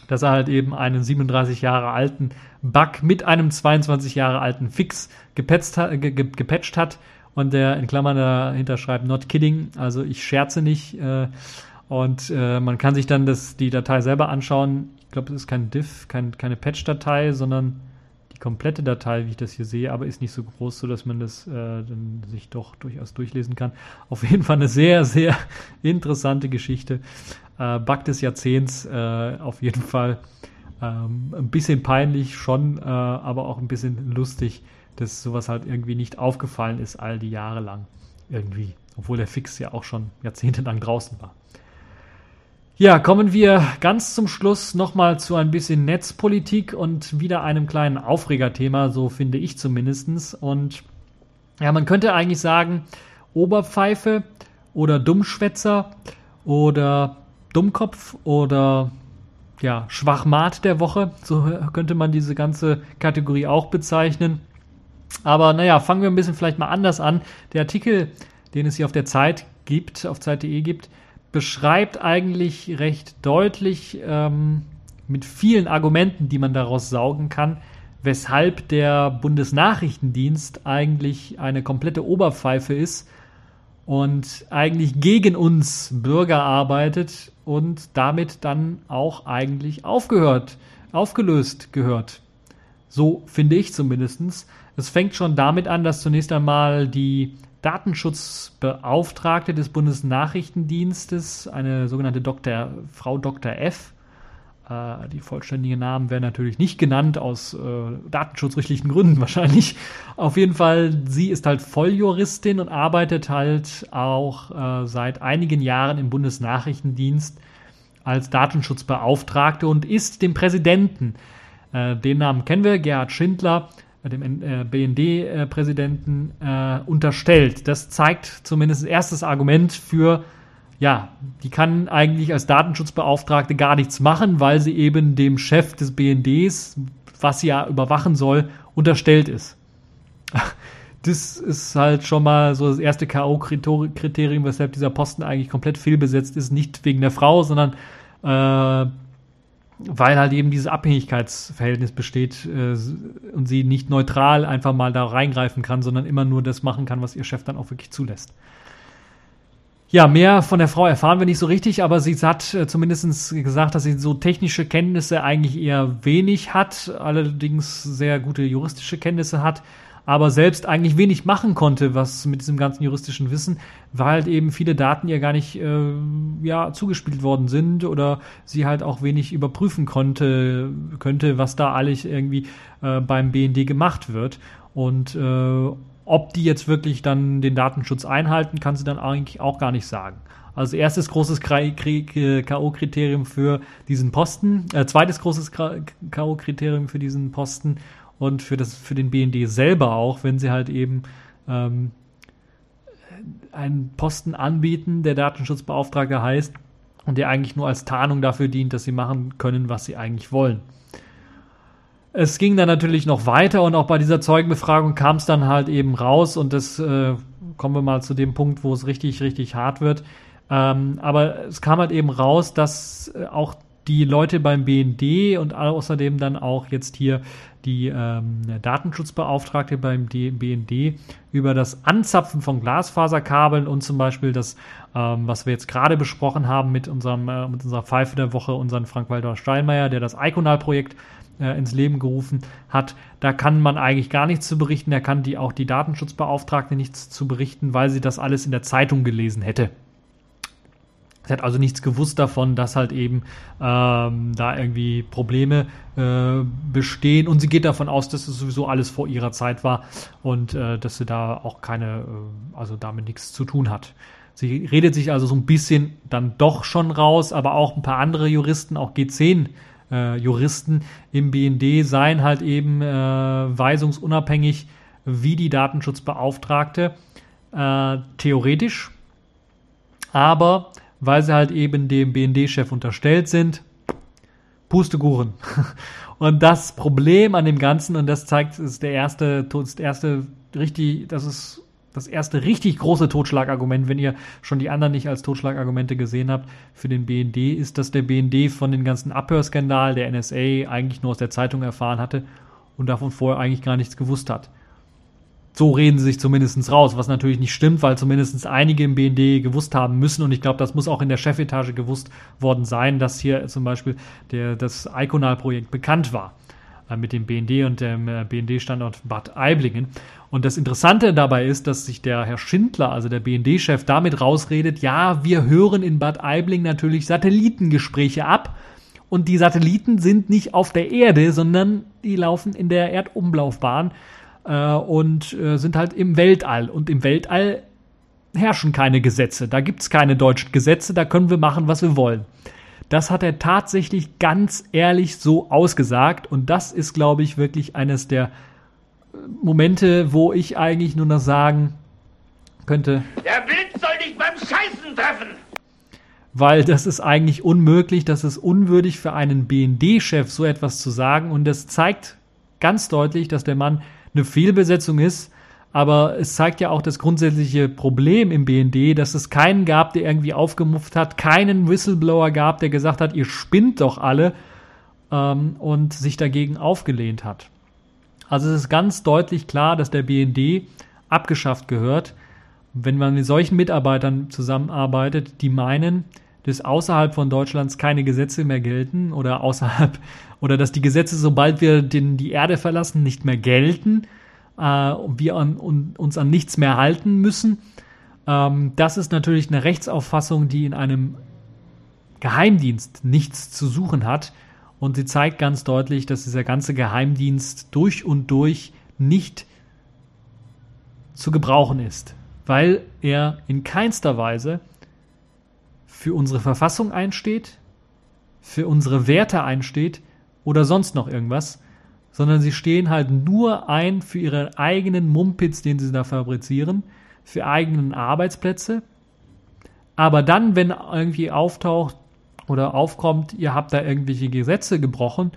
[SPEAKER 1] dass er halt eben einen 37 Jahre alten Bug mit einem 22 Jahre alten Fix gepatcht hat, gepatcht hat und der in Klammern dahinter schreibt, not kidding, also ich scherze nicht. Äh, und äh, man kann sich dann das, die Datei selber anschauen. Ich glaube, es ist kein Diff, kein, keine Patch-Datei, sondern die komplette Datei, wie ich das hier sehe, aber ist nicht so groß, so dass man das äh, dann sich doch durchaus durchlesen kann. Auf jeden Fall eine sehr, sehr <laughs> interessante Geschichte. Äh, Bug des Jahrzehnts, äh, auf jeden Fall. Ähm, ein bisschen peinlich schon, äh, aber auch ein bisschen lustig dass sowas halt irgendwie nicht aufgefallen ist all die Jahre lang. Irgendwie. Obwohl der Fix ja auch schon jahrzehntelang draußen war. Ja, kommen wir ganz zum Schluss nochmal zu ein bisschen Netzpolitik und wieder einem kleinen Aufregerthema, so finde ich zumindestens. Und ja, man könnte eigentlich sagen, Oberpfeife oder Dummschwätzer oder Dummkopf oder ja, Schwachmat der Woche, so könnte man diese ganze Kategorie auch bezeichnen. Aber naja, fangen wir ein bisschen vielleicht mal anders an. Der Artikel, den es hier auf der Zeit gibt, auf Zeit.de gibt, beschreibt eigentlich recht deutlich ähm, mit vielen Argumenten, die man daraus saugen kann, weshalb der Bundesnachrichtendienst eigentlich eine komplette Oberpfeife ist und eigentlich gegen uns Bürger arbeitet und damit dann auch eigentlich aufgehört, aufgelöst gehört. So finde ich zumindestens. Es fängt schon damit an, dass zunächst einmal die Datenschutzbeauftragte des Bundesnachrichtendienstes, eine sogenannte Dr. Frau Dr. F., äh, die vollständige Namen werden natürlich nicht genannt, aus äh, datenschutzrechtlichen Gründen <laughs> wahrscheinlich. Auf jeden Fall, sie ist halt Volljuristin und arbeitet halt auch äh, seit einigen Jahren im Bundesnachrichtendienst als Datenschutzbeauftragte und ist dem Präsidenten, äh, den Namen kennen wir, Gerhard Schindler, dem äh, BND-Präsidenten äh, unterstellt. Das zeigt zumindest das erstes Argument für, ja, die kann eigentlich als Datenschutzbeauftragte gar nichts machen, weil sie eben dem Chef des BNDs, was sie ja überwachen soll, unterstellt ist. <laughs> Das ist halt schon mal so das erste K.O.-Kriterium, weshalb dieser Posten eigentlich komplett fehlbesetzt ist. Nicht wegen der Frau, sondern äh, weil halt eben dieses Abhängigkeitsverhältnis besteht äh, und sie nicht neutral einfach mal da reingreifen kann, sondern immer nur das machen kann, was ihr Chef dann auch wirklich zulässt. Ja, mehr von der Frau erfahren wir nicht so richtig, aber sie hat äh, zumindest gesagt, dass sie so technische Kenntnisse eigentlich eher wenig hat, allerdings sehr gute juristische Kenntnisse hat aber selbst eigentlich wenig machen konnte, was mit diesem ganzen juristischen Wissen, weil halt eben viele Daten ihr gar nicht äh, ja, zugespielt worden sind oder sie halt auch wenig überprüfen konnte, könnte, was da alles irgendwie äh, beim BND gemacht wird. Und äh, ob die jetzt wirklich dann den Datenschutz einhalten, kann sie dann eigentlich auch gar nicht sagen. Also erstes großes K.O.-Kriterium für diesen Posten, äh, zweites großes K.O.-Kriterium für diesen Posten und für, das, für den BND selber auch, wenn sie halt eben ähm, einen Posten anbieten, der Datenschutzbeauftragter heißt und der eigentlich nur als Tarnung dafür dient, dass sie machen können, was sie eigentlich wollen. es ging dann natürlich noch weiter und auch bei dieser Zeugenbefragung kam es dann halt eben raus und das äh, kommen wir mal zu dem Punkt, wo es richtig, richtig hart wird. Ähm, aber es kam halt eben raus, dass äh, auch die Leute beim BND und außerdem dann auch jetzt hier die ähm, Datenschutzbeauftragte beim BND über das Anzapfen von Glasfaserkabeln und zum Beispiel das, ähm, was wir jetzt gerade besprochen haben mit unserem äh, mit unserer Pfeife der Woche, unseren Frank-Walter Steinmeier, der das Iconal-Projekt äh, ins Leben gerufen hat. Da kann man eigentlich gar nichts zu berichten. Da kann die auch die Datenschutzbeauftragte nichts zu berichten, weil sie das alles in der Zeitung gelesen hätte. Sie hat also nichts gewusst davon, dass halt eben ähm, da irgendwie Probleme äh, bestehen und sie geht davon aus, dass es sowieso alles vor ihrer Zeit war und äh, dass sie da auch keine, äh, also damit nichts zu tun hat. Sie redet sich also so ein bisschen dann doch schon raus, aber auch ein paar andere Juristen, auch G10 äh, Juristen im BND seien halt eben äh, weisungsunabhängig wie die Datenschutzbeauftragte, äh, theoretisch, aber weil sie halt eben dem BND-Chef unterstellt sind. Pustekuchen. <laughs> Und das Problem an dem Ganzen, und das zeigt, ist der erste, das erste richtig, das ist das erste richtig große Totschlagargument, wenn ihr schon die anderen nicht als Totschlagargumente gesehen habt, für den BND, ist, dass der BND von den ganzen Abhörskandal der NSA eigentlich nur aus der Zeitung erfahren hatte und davon vorher eigentlich gar nichts gewusst hat. So reden sie sich zumindest raus, was natürlich nicht stimmt, weil zumindest einige im BND gewusst haben müssen und ich glaube, das muss auch in der Chefetage gewusst worden sein, dass hier zum Beispiel der, das Iconal-Projekt bekannt war äh, mit dem BND und dem äh, BND-Standort Bad Aiblingen. Und das Interessante dabei ist, dass sich der Herr Schindler, also der BND-Chef, damit rausredet, ja, wir hören in Bad Aibling natürlich Satellitengespräche ab. Und die Satelliten sind nicht auf der Erde, sondern die laufen in der Erdumlaufbahn äh, und äh, sind halt im Weltall. Und im Weltall herrschen keine Gesetze. Da gibt es keine deutschen Gesetze, da können wir machen, was wir wollen. Das hat er tatsächlich ganz ehrlich so ausgesagt. Und das ist, glaube ich, wirklich eines der äh, Momente, wo ich eigentlich nur noch sagen könnte.
[SPEAKER 2] Der Wind soll dich beim Scheißen treffen!
[SPEAKER 1] Weil das ist eigentlich unmöglich, das ist unwürdig für einen BND-Chef, so etwas zu sagen. Und das zeigt ganz deutlich, dass der Mann eine Fehlbesetzung ist. Aber es zeigt ja auch das grundsätzliche Problem im BND, dass es keinen gab, der irgendwie aufgemufft hat, keinen Whistleblower gab, der gesagt hat, ihr spinnt doch alle ähm, und sich dagegen aufgelehnt hat. Also es ist ganz deutlich klar, dass der BND abgeschafft gehört. Wenn man mit solchen Mitarbeitern zusammenarbeitet, die meinen, dass außerhalb von Deutschlands keine Gesetze mehr gelten oder außerhalb oder dass die Gesetze, sobald wir den, die Erde verlassen, nicht mehr gelten, äh, wir an, un, uns an nichts mehr halten müssen. Ähm, das ist natürlich eine Rechtsauffassung, die in einem Geheimdienst nichts zu suchen hat. Und sie zeigt ganz deutlich, dass dieser ganze Geheimdienst durch und durch nicht zu gebrauchen ist, weil er in keinster Weise für unsere Verfassung einsteht, für unsere Werte einsteht oder sonst noch irgendwas, sondern sie stehen halt nur ein für ihre eigenen Mumpitz, den sie da fabrizieren, für eigenen Arbeitsplätze. Aber dann, wenn irgendwie auftaucht oder aufkommt, ihr habt da irgendwelche Gesetze gebrochen,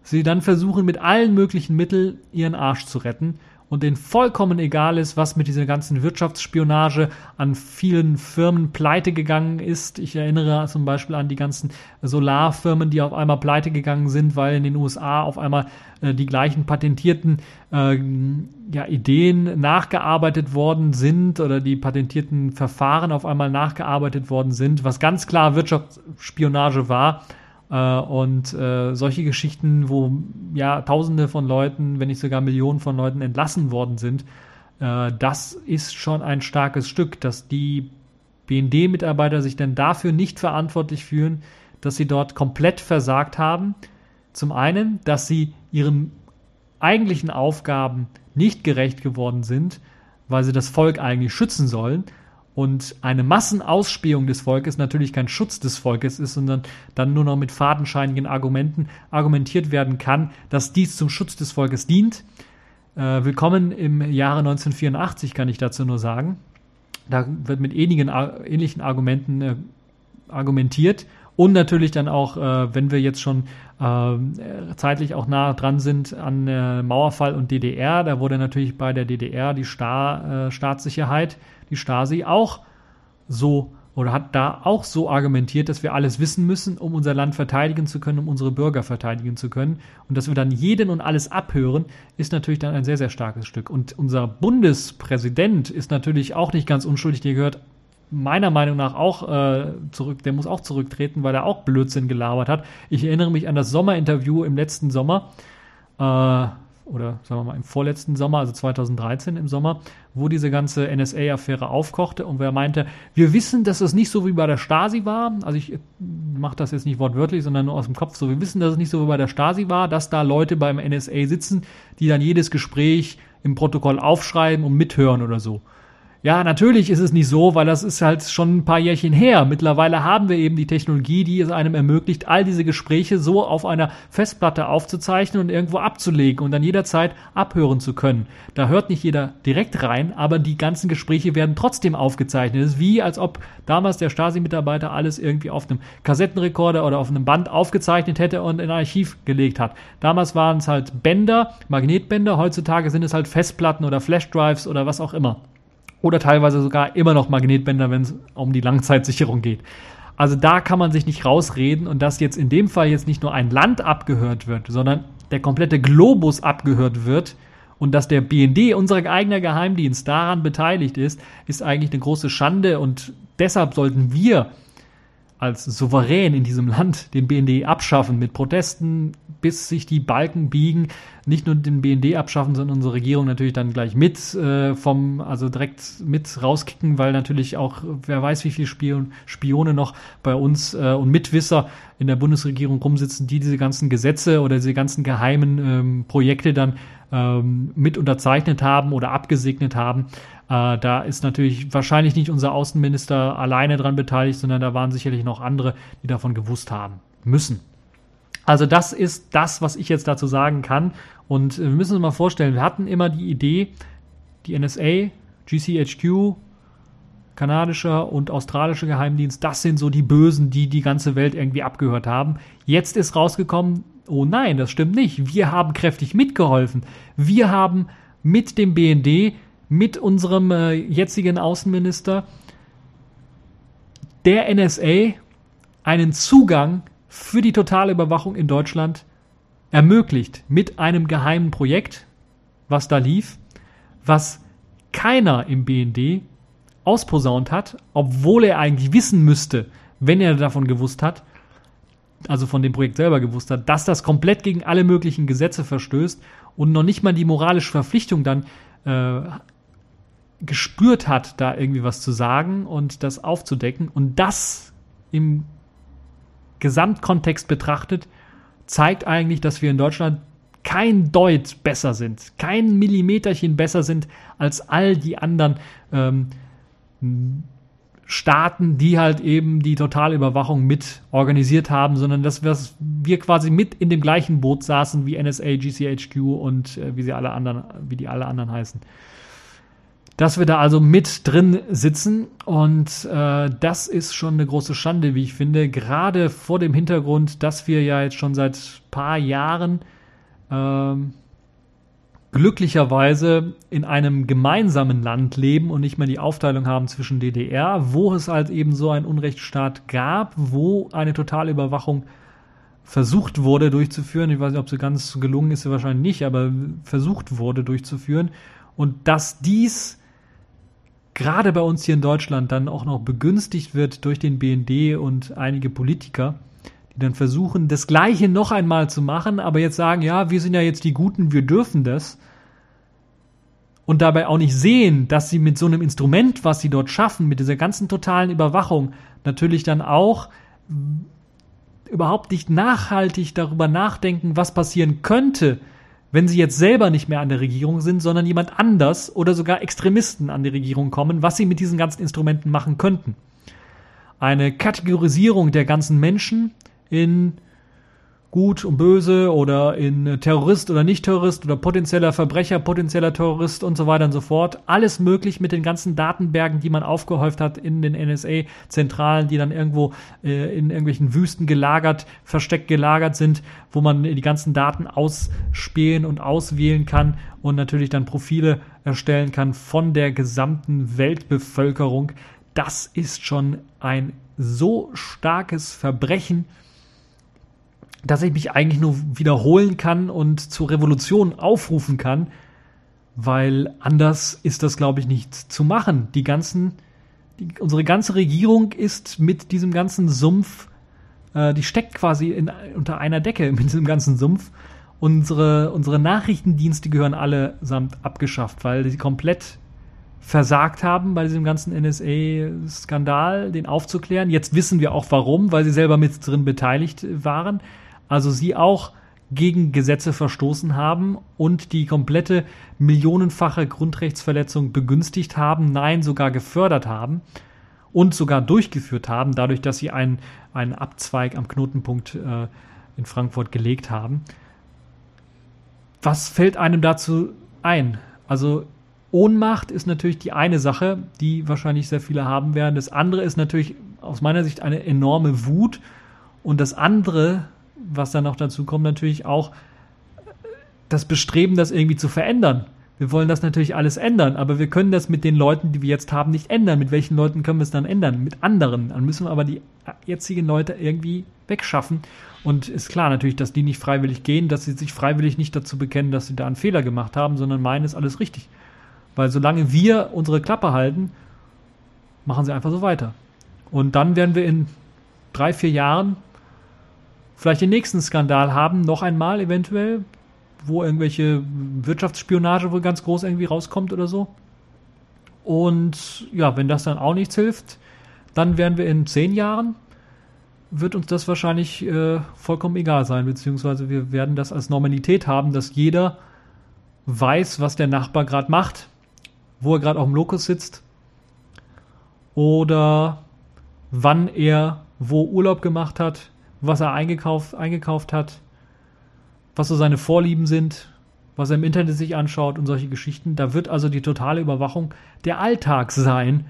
[SPEAKER 1] sie dann versuchen mit allen möglichen Mitteln ihren Arsch zu retten und denen vollkommen egal ist, was mit dieser ganzen Wirtschaftsspionage an vielen Firmen pleite gegangen ist. Ich erinnere zum Beispiel an die ganzen Solarfirmen, die auf einmal pleite gegangen sind, weil in den USA auf einmal äh, die gleichen patentierten äh, ja, Ideen nachgearbeitet worden sind oder die patentierten Verfahren auf einmal nachgearbeitet worden sind, was ganz klar Wirtschaftsspionage war. Äh, und äh, solche Geschichten, wo ja Tausende von Leuten, wenn nicht sogar Millionen von Leuten entlassen worden sind, äh, das ist schon ein starkes Stück, dass die BND-Mitarbeiter sich denn dafür nicht verantwortlich fühlen, dass sie dort komplett versagt haben. Zum einen, dass sie ihren eigentlichen Aufgaben nicht gerecht geworden sind, weil sie das Volk eigentlich schützen sollen und eine Massenausspähung des Volkes natürlich kein Schutz des Volkes ist, sondern dann nur noch mit fadenscheinigen Argumenten argumentiert werden kann, dass dies zum Schutz des Volkes dient. Äh, willkommen im Jahre 1984, kann ich dazu nur sagen. Da wird mit ähnlichen, ähnlichen Argumenten äh, argumentiert Und natürlich dann auch, äh, wenn wir jetzt schon äh, zeitlich auch nah dran sind an äh, Mauerfall und DDR, da wurde natürlich bei der DDR die Sta äh, Staatssicherheit, die Stasi auch so oder hat da auch so argumentiert, dass wir alles wissen müssen, um unser Land verteidigen zu können, um unsere Bürger verteidigen zu können. Und dass wir dann jeden und alles abhören, ist natürlich dann ein sehr, sehr starkes Stück. Und unser Bundespräsident ist natürlich auch nicht ganz unschuldig. Der gehört meiner Meinung nach auch äh, zurück, der muss auch zurücktreten, weil er auch Blödsinn gelabert hat. Ich erinnere mich an das Sommerinterview im letzten Sommer. Äh, oder sagen wir mal im vorletzten Sommer, also 2013 im Sommer, wo diese ganze NSA-Affäre aufkochte und wer meinte, wir wissen, dass es nicht so wie bei der Stasi war, also ich mache das jetzt nicht wortwörtlich, sondern nur aus dem Kopf so, wir wissen, dass es nicht so wie bei der Stasi war, dass da Leute beim NSA sitzen, die dann jedes Gespräch im Protokoll aufschreiben und mithören oder so. Ja, natürlich ist es nicht so, weil das ist halt schon ein paar Jährchen her. Mittlerweile haben wir eben die Technologie, die es einem ermöglicht, all diese Gespräche so auf einer Festplatte aufzuzeichnen und irgendwo abzulegen und dann jederzeit abhören zu können. Da hört nicht jeder direkt rein, aber die ganzen Gespräche werden trotzdem aufgezeichnet. Es ist wie, als ob damals der Stasi-Mitarbeiter alles irgendwie auf einem Kassettenrekorder oder auf einem Band aufgezeichnet hätte und in ein Archiv gelegt hat. Damals waren es halt Bänder, Magnetbänder, heutzutage sind es halt Festplatten oder Flashdrives oder was auch immer oder teilweise sogar immer noch Magnetbänder, wenn es um die Langzeitsicherung geht. Also da kann man sich nicht rausreden und dass jetzt in dem Fall jetzt nicht nur ein Land abgehört wird, sondern der komplette Globus abgehört wird und dass der BND, unser eigener Geheimdienst, daran beteiligt ist, ist eigentlich eine große Schande und deshalb sollten wir als Souverän in diesem Land den BND abschaffen mit Protesten, bis sich die Balken biegen. Nicht nur den BND abschaffen, sondern unsere Regierung natürlich dann gleich mit äh, vom, also direkt mit rauskicken, weil natürlich auch, wer weiß, wie viele Spion, Spione noch bei uns äh, und Mitwisser in der Bundesregierung rumsitzen, die diese ganzen Gesetze oder diese ganzen geheimen ähm, Projekte dann ähm, mit unterzeichnet haben oder abgesegnet haben. Äh, da ist natürlich wahrscheinlich nicht unser Außenminister alleine dran beteiligt, sondern da waren sicherlich noch andere, die davon gewusst haben müssen. Also das ist das, was ich jetzt dazu sagen kann. Und äh, wir müssen uns mal vorstellen, wir hatten immer die Idee, die NSA, GCHQ, kanadischer und australischer Geheimdienst, das sind so die Bösen, die die ganze Welt irgendwie abgehört haben. Jetzt ist rausgekommen, oh nein, das stimmt nicht. Wir haben kräftig mitgeholfen. Wir haben mit dem BND mit unserem äh, jetzigen Außenminister der NSA einen Zugang für die totale Überwachung in Deutschland ermöglicht mit einem geheimen Projekt, was da lief, was keiner im BND ausposaunt hat, obwohl er eigentlich wissen müsste, wenn er davon gewusst hat, also von dem Projekt selber gewusst hat, dass das komplett gegen alle möglichen Gesetze verstößt und noch nicht mal die moralische Verpflichtung dann äh, gespürt hat, da irgendwie was zu sagen und das aufzudecken. Und das im Gesamtkontext betrachtet, zeigt eigentlich, dass wir in Deutschland kein Deut besser sind, kein Millimeterchen besser sind als all die anderen ähm, Staaten, die halt eben die Totalüberwachung mit organisiert haben, sondern dass wir quasi mit in dem gleichen Boot saßen wie NSA, GCHQ und äh, wie sie alle anderen, wie die alle anderen heißen dass wir da also mit drin sitzen und äh, das ist schon eine große Schande, wie ich finde, gerade vor dem Hintergrund, dass wir ja jetzt schon seit paar Jahren ähm, glücklicherweise in einem gemeinsamen Land leben und nicht mehr die Aufteilung haben zwischen DDR, wo es halt eben so einen Unrechtsstaat gab, wo eine Totalüberwachung versucht wurde durchzuführen. Ich weiß nicht, ob sie ganz gelungen ist, wahrscheinlich nicht, aber versucht wurde durchzuführen. Und dass dies gerade bei uns hier in Deutschland dann auch noch begünstigt wird durch den BND und einige Politiker, die dann versuchen, das Gleiche noch einmal zu machen, aber jetzt sagen, ja, wir sind ja jetzt die Guten, wir dürfen das. Und dabei auch nicht sehen, dass sie mit so einem Instrument, was sie dort schaffen, mit dieser ganzen totalen Überwachung, natürlich dann auch überhaupt nicht nachhaltig darüber nachdenken, was passieren könnte, wenn sie jetzt selber nicht mehr an der Regierung sind, sondern jemand anders oder sogar Extremisten an die Regierung kommen, was sie mit diesen ganzen Instrumenten machen könnten. Eine Kategorisierung der ganzen Menschen in Gut und Böse oder in Terrorist oder Nicht-Terrorist oder potenzieller Verbrecher, potenzieller Terrorist und so weiter und so fort. Alles möglich mit den ganzen Datenbergen, die man aufgehäuft hat in den NSA-Zentralen, die dann irgendwo äh, in irgendwelchen Wüsten gelagert, versteckt gelagert sind, wo man die ganzen Daten ausspähen und auswählen kann und natürlich dann Profile erstellen kann von der gesamten Weltbevölkerung. Das ist schon ein so starkes Verbrechen, dass ich mich eigentlich nur wiederholen kann und zur Revolution aufrufen kann, weil anders ist das, glaube ich, nicht zu machen. Die ganzen, die, unsere ganze Regierung ist mit diesem ganzen Sumpf, äh, die steckt quasi in, unter einer Decke <laughs> mit diesem ganzen Sumpf. Unsere, unsere Nachrichtendienste gehören allesamt abgeschafft, weil sie komplett versagt haben bei diesem ganzen NSA-Skandal, den aufzuklären. Jetzt wissen wir auch warum, weil sie selber mit drin beteiligt waren also sie auch gegen Gesetze verstoßen haben und die komplette millionenfache Grundrechtsverletzung begünstigt haben, nein, sogar gefördert haben und sogar durchgeführt haben, dadurch, dass sie einen, einen Abzweig am Knotenpunkt äh, in Frankfurt gelegt haben. Was fällt einem dazu ein? Also Ohnmacht ist natürlich die eine Sache, die wahrscheinlich sehr viele haben werden. Das andere ist natürlich aus meiner Sicht eine enorme Wut. Und das andere, was dann noch dazu kommt, natürlich auch das Bestreben, das irgendwie zu verändern. Wir wollen das natürlich alles ändern, aber wir können das mit den Leuten, die wir jetzt haben, nicht ändern. Mit welchen Leuten können wir es dann ändern? Mit anderen. Dann müssen wir aber die jetzigen Leute irgendwie wegschaffen. Und ist klar natürlich, dass die nicht freiwillig gehen, dass sie sich freiwillig nicht dazu bekennen, dass sie da einen Fehler gemacht haben, sondern meinen, ist alles richtig. Weil solange wir unsere Klappe halten, machen sie einfach so weiter. Und dann werden wir in drei, vier Jahren vielleicht den nächsten Skandal haben, noch einmal eventuell, wo irgendwelche Wirtschaftsspionage wohl ganz groß irgendwie rauskommt oder so. Und ja, wenn das dann auch nichts hilft, dann werden wir in zehn Jahren, wird uns das wahrscheinlich äh, vollkommen egal sein, beziehungsweise wir werden das als Normalität haben, dass jeder weiß, was der Nachbar gerade macht, wo er gerade auf dem Lokus sitzt oder wann er wo Urlaub gemacht hat, was er eingekauft, eingekauft hat, was so seine Vorlieben sind, was er im Internet sich anschaut und solche Geschichten. Da wird also die totale Überwachung der Alltag sein.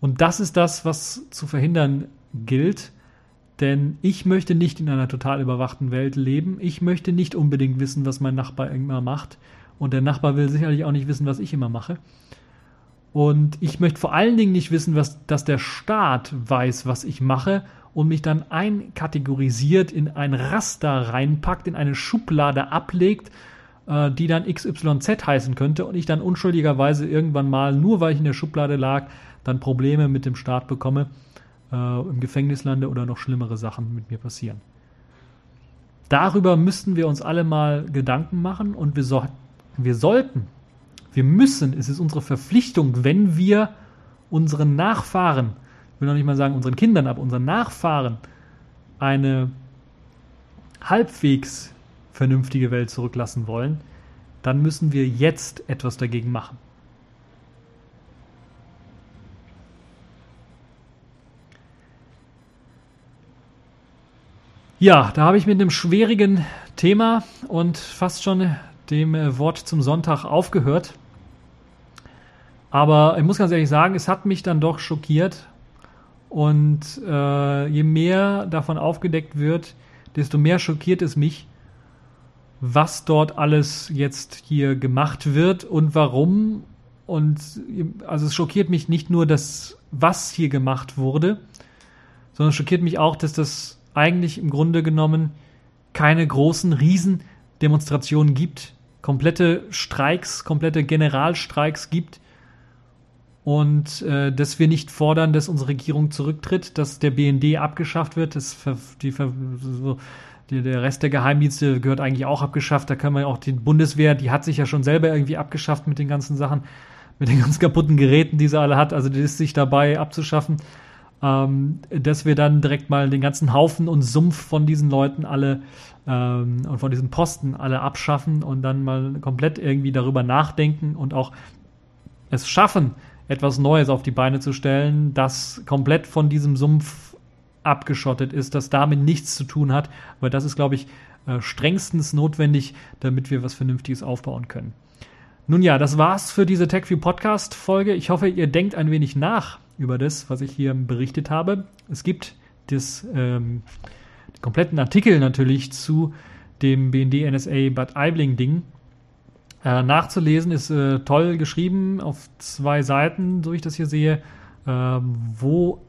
[SPEAKER 1] Und das ist das, was zu verhindern gilt. Denn ich möchte nicht in einer total überwachten Welt leben. Ich möchte nicht unbedingt wissen, was mein Nachbar immer macht. Und der Nachbar will sicherlich auch nicht wissen, was ich immer mache. Und ich möchte vor allen Dingen nicht wissen, was, dass der Staat weiß, was ich mache und mich dann einkategorisiert, in ein Raster reinpackt, in eine Schublade ablegt, äh, die dann XYZ heißen könnte und ich dann unschuldigerweise irgendwann mal, nur weil ich in der Schublade lag, dann Probleme mit dem Staat bekomme, äh, im Gefängnis lande oder noch schlimmere Sachen mit mir passieren. Darüber müssten wir uns alle mal Gedanken machen und wir, so, wir sollten, wir müssen, es ist unsere Verpflichtung, wenn wir unseren Nachfahren will noch nicht mal sagen unseren Kindern, aber unseren Nachfahren eine halbwegs vernünftige Welt zurücklassen wollen, dann müssen wir jetzt etwas dagegen machen. Ja, da habe ich mit einem schwierigen Thema und fast schon dem äh, Wort zum Sonntag aufgehört. Aber ich muss ganz ehrlich sagen, es hat mich dann doch schockiert, und äh, je mehr davon aufgedeckt wird, desto mehr schockiert es mich, was dort alles jetzt hier gemacht wird und warum. Und also es schockiert mich nicht nur das, was hier gemacht wurde, sondern schockiert mich auch, dass das eigentlich im Grunde genommen keine großen Riesendemonstrationen gibt, komplette Streiks, komplette Generalstreiks gibt, und äh, dass wir nicht fordern, dass unsere Regierung zurücktritt, dass der BND abgeschafft wird, dass die, die, der Rest der Geheimdienste gehört eigentlich auch abgeschafft. Da kann man auch die Bundeswehr, die hat sich ja schon selber irgendwie abgeschafft mit den ganzen Sachen, mit den <laughs> ganz kaputten Geräten, die sie alle hat. Also die ist sich dabei abzuschaffen. Ähm, dass wir dann direkt mal den ganzen Haufen und Sumpf von diesen Leuten alle ähm, und von diesen Posten alle abschaffen und dann mal komplett irgendwie darüber nachdenken und auch es schaffen, etwas Neues auf die Beine zu stellen, das komplett von diesem Sumpf abgeschottet ist, das damit nichts zu tun hat, weil das ist, glaube ich, äh, strengstens notwendig, damit wir was Vernünftiges aufbauen können. Nun ja, das war's für diese TechView Podcast Folge. Ich hoffe, ihr denkt ein wenig nach über das, was ich hier berichtet habe. Es gibt das, ähm, den kompletten Artikel natürlich zu dem BND NSA Bad Aibling Ding äh, nachzulesen. Ist äh, toll geschrieben auf zwei Seiten, so ich das hier sehe, äh, wo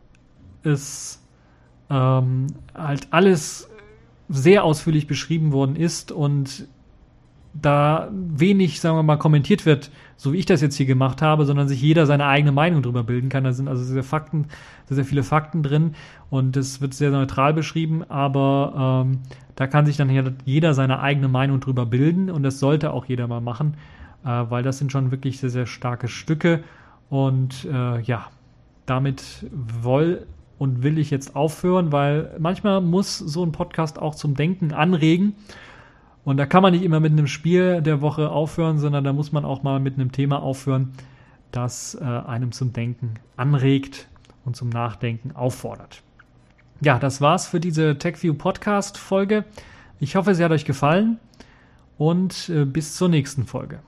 [SPEAKER 1] es ähm, halt alles sehr ausführlich beschrieben worden ist und da wenig, sagen wir mal, kommentiert wird, so wie ich das jetzt hier gemacht habe, sondern sich jeder seine eigene Meinung darüber bilden kann. Da sind also sehr Fakten, sehr, sehr viele Fakten drin und es wird sehr neutral beschrieben, aber ähm, da kann sich dann jeder seine eigene Meinung drüber bilden und das sollte auch jeder mal machen, äh, weil das sind schon wirklich sehr, sehr starke Stücke und äh, ja, damit woll und will ich jetzt aufhören, weil manchmal muss so ein Podcast auch zum Denken anregen. Und da kann man nicht immer mit einem Spiel der Woche aufhören, sondern da muss man auch mal mit einem Thema aufhören, das äh, einem zum Denken anregt und zum Nachdenken auffordert. Ja, das war's für diese TechView Podcast Folge. Ich hoffe, sie hat euch gefallen und äh, bis zur nächsten Folge.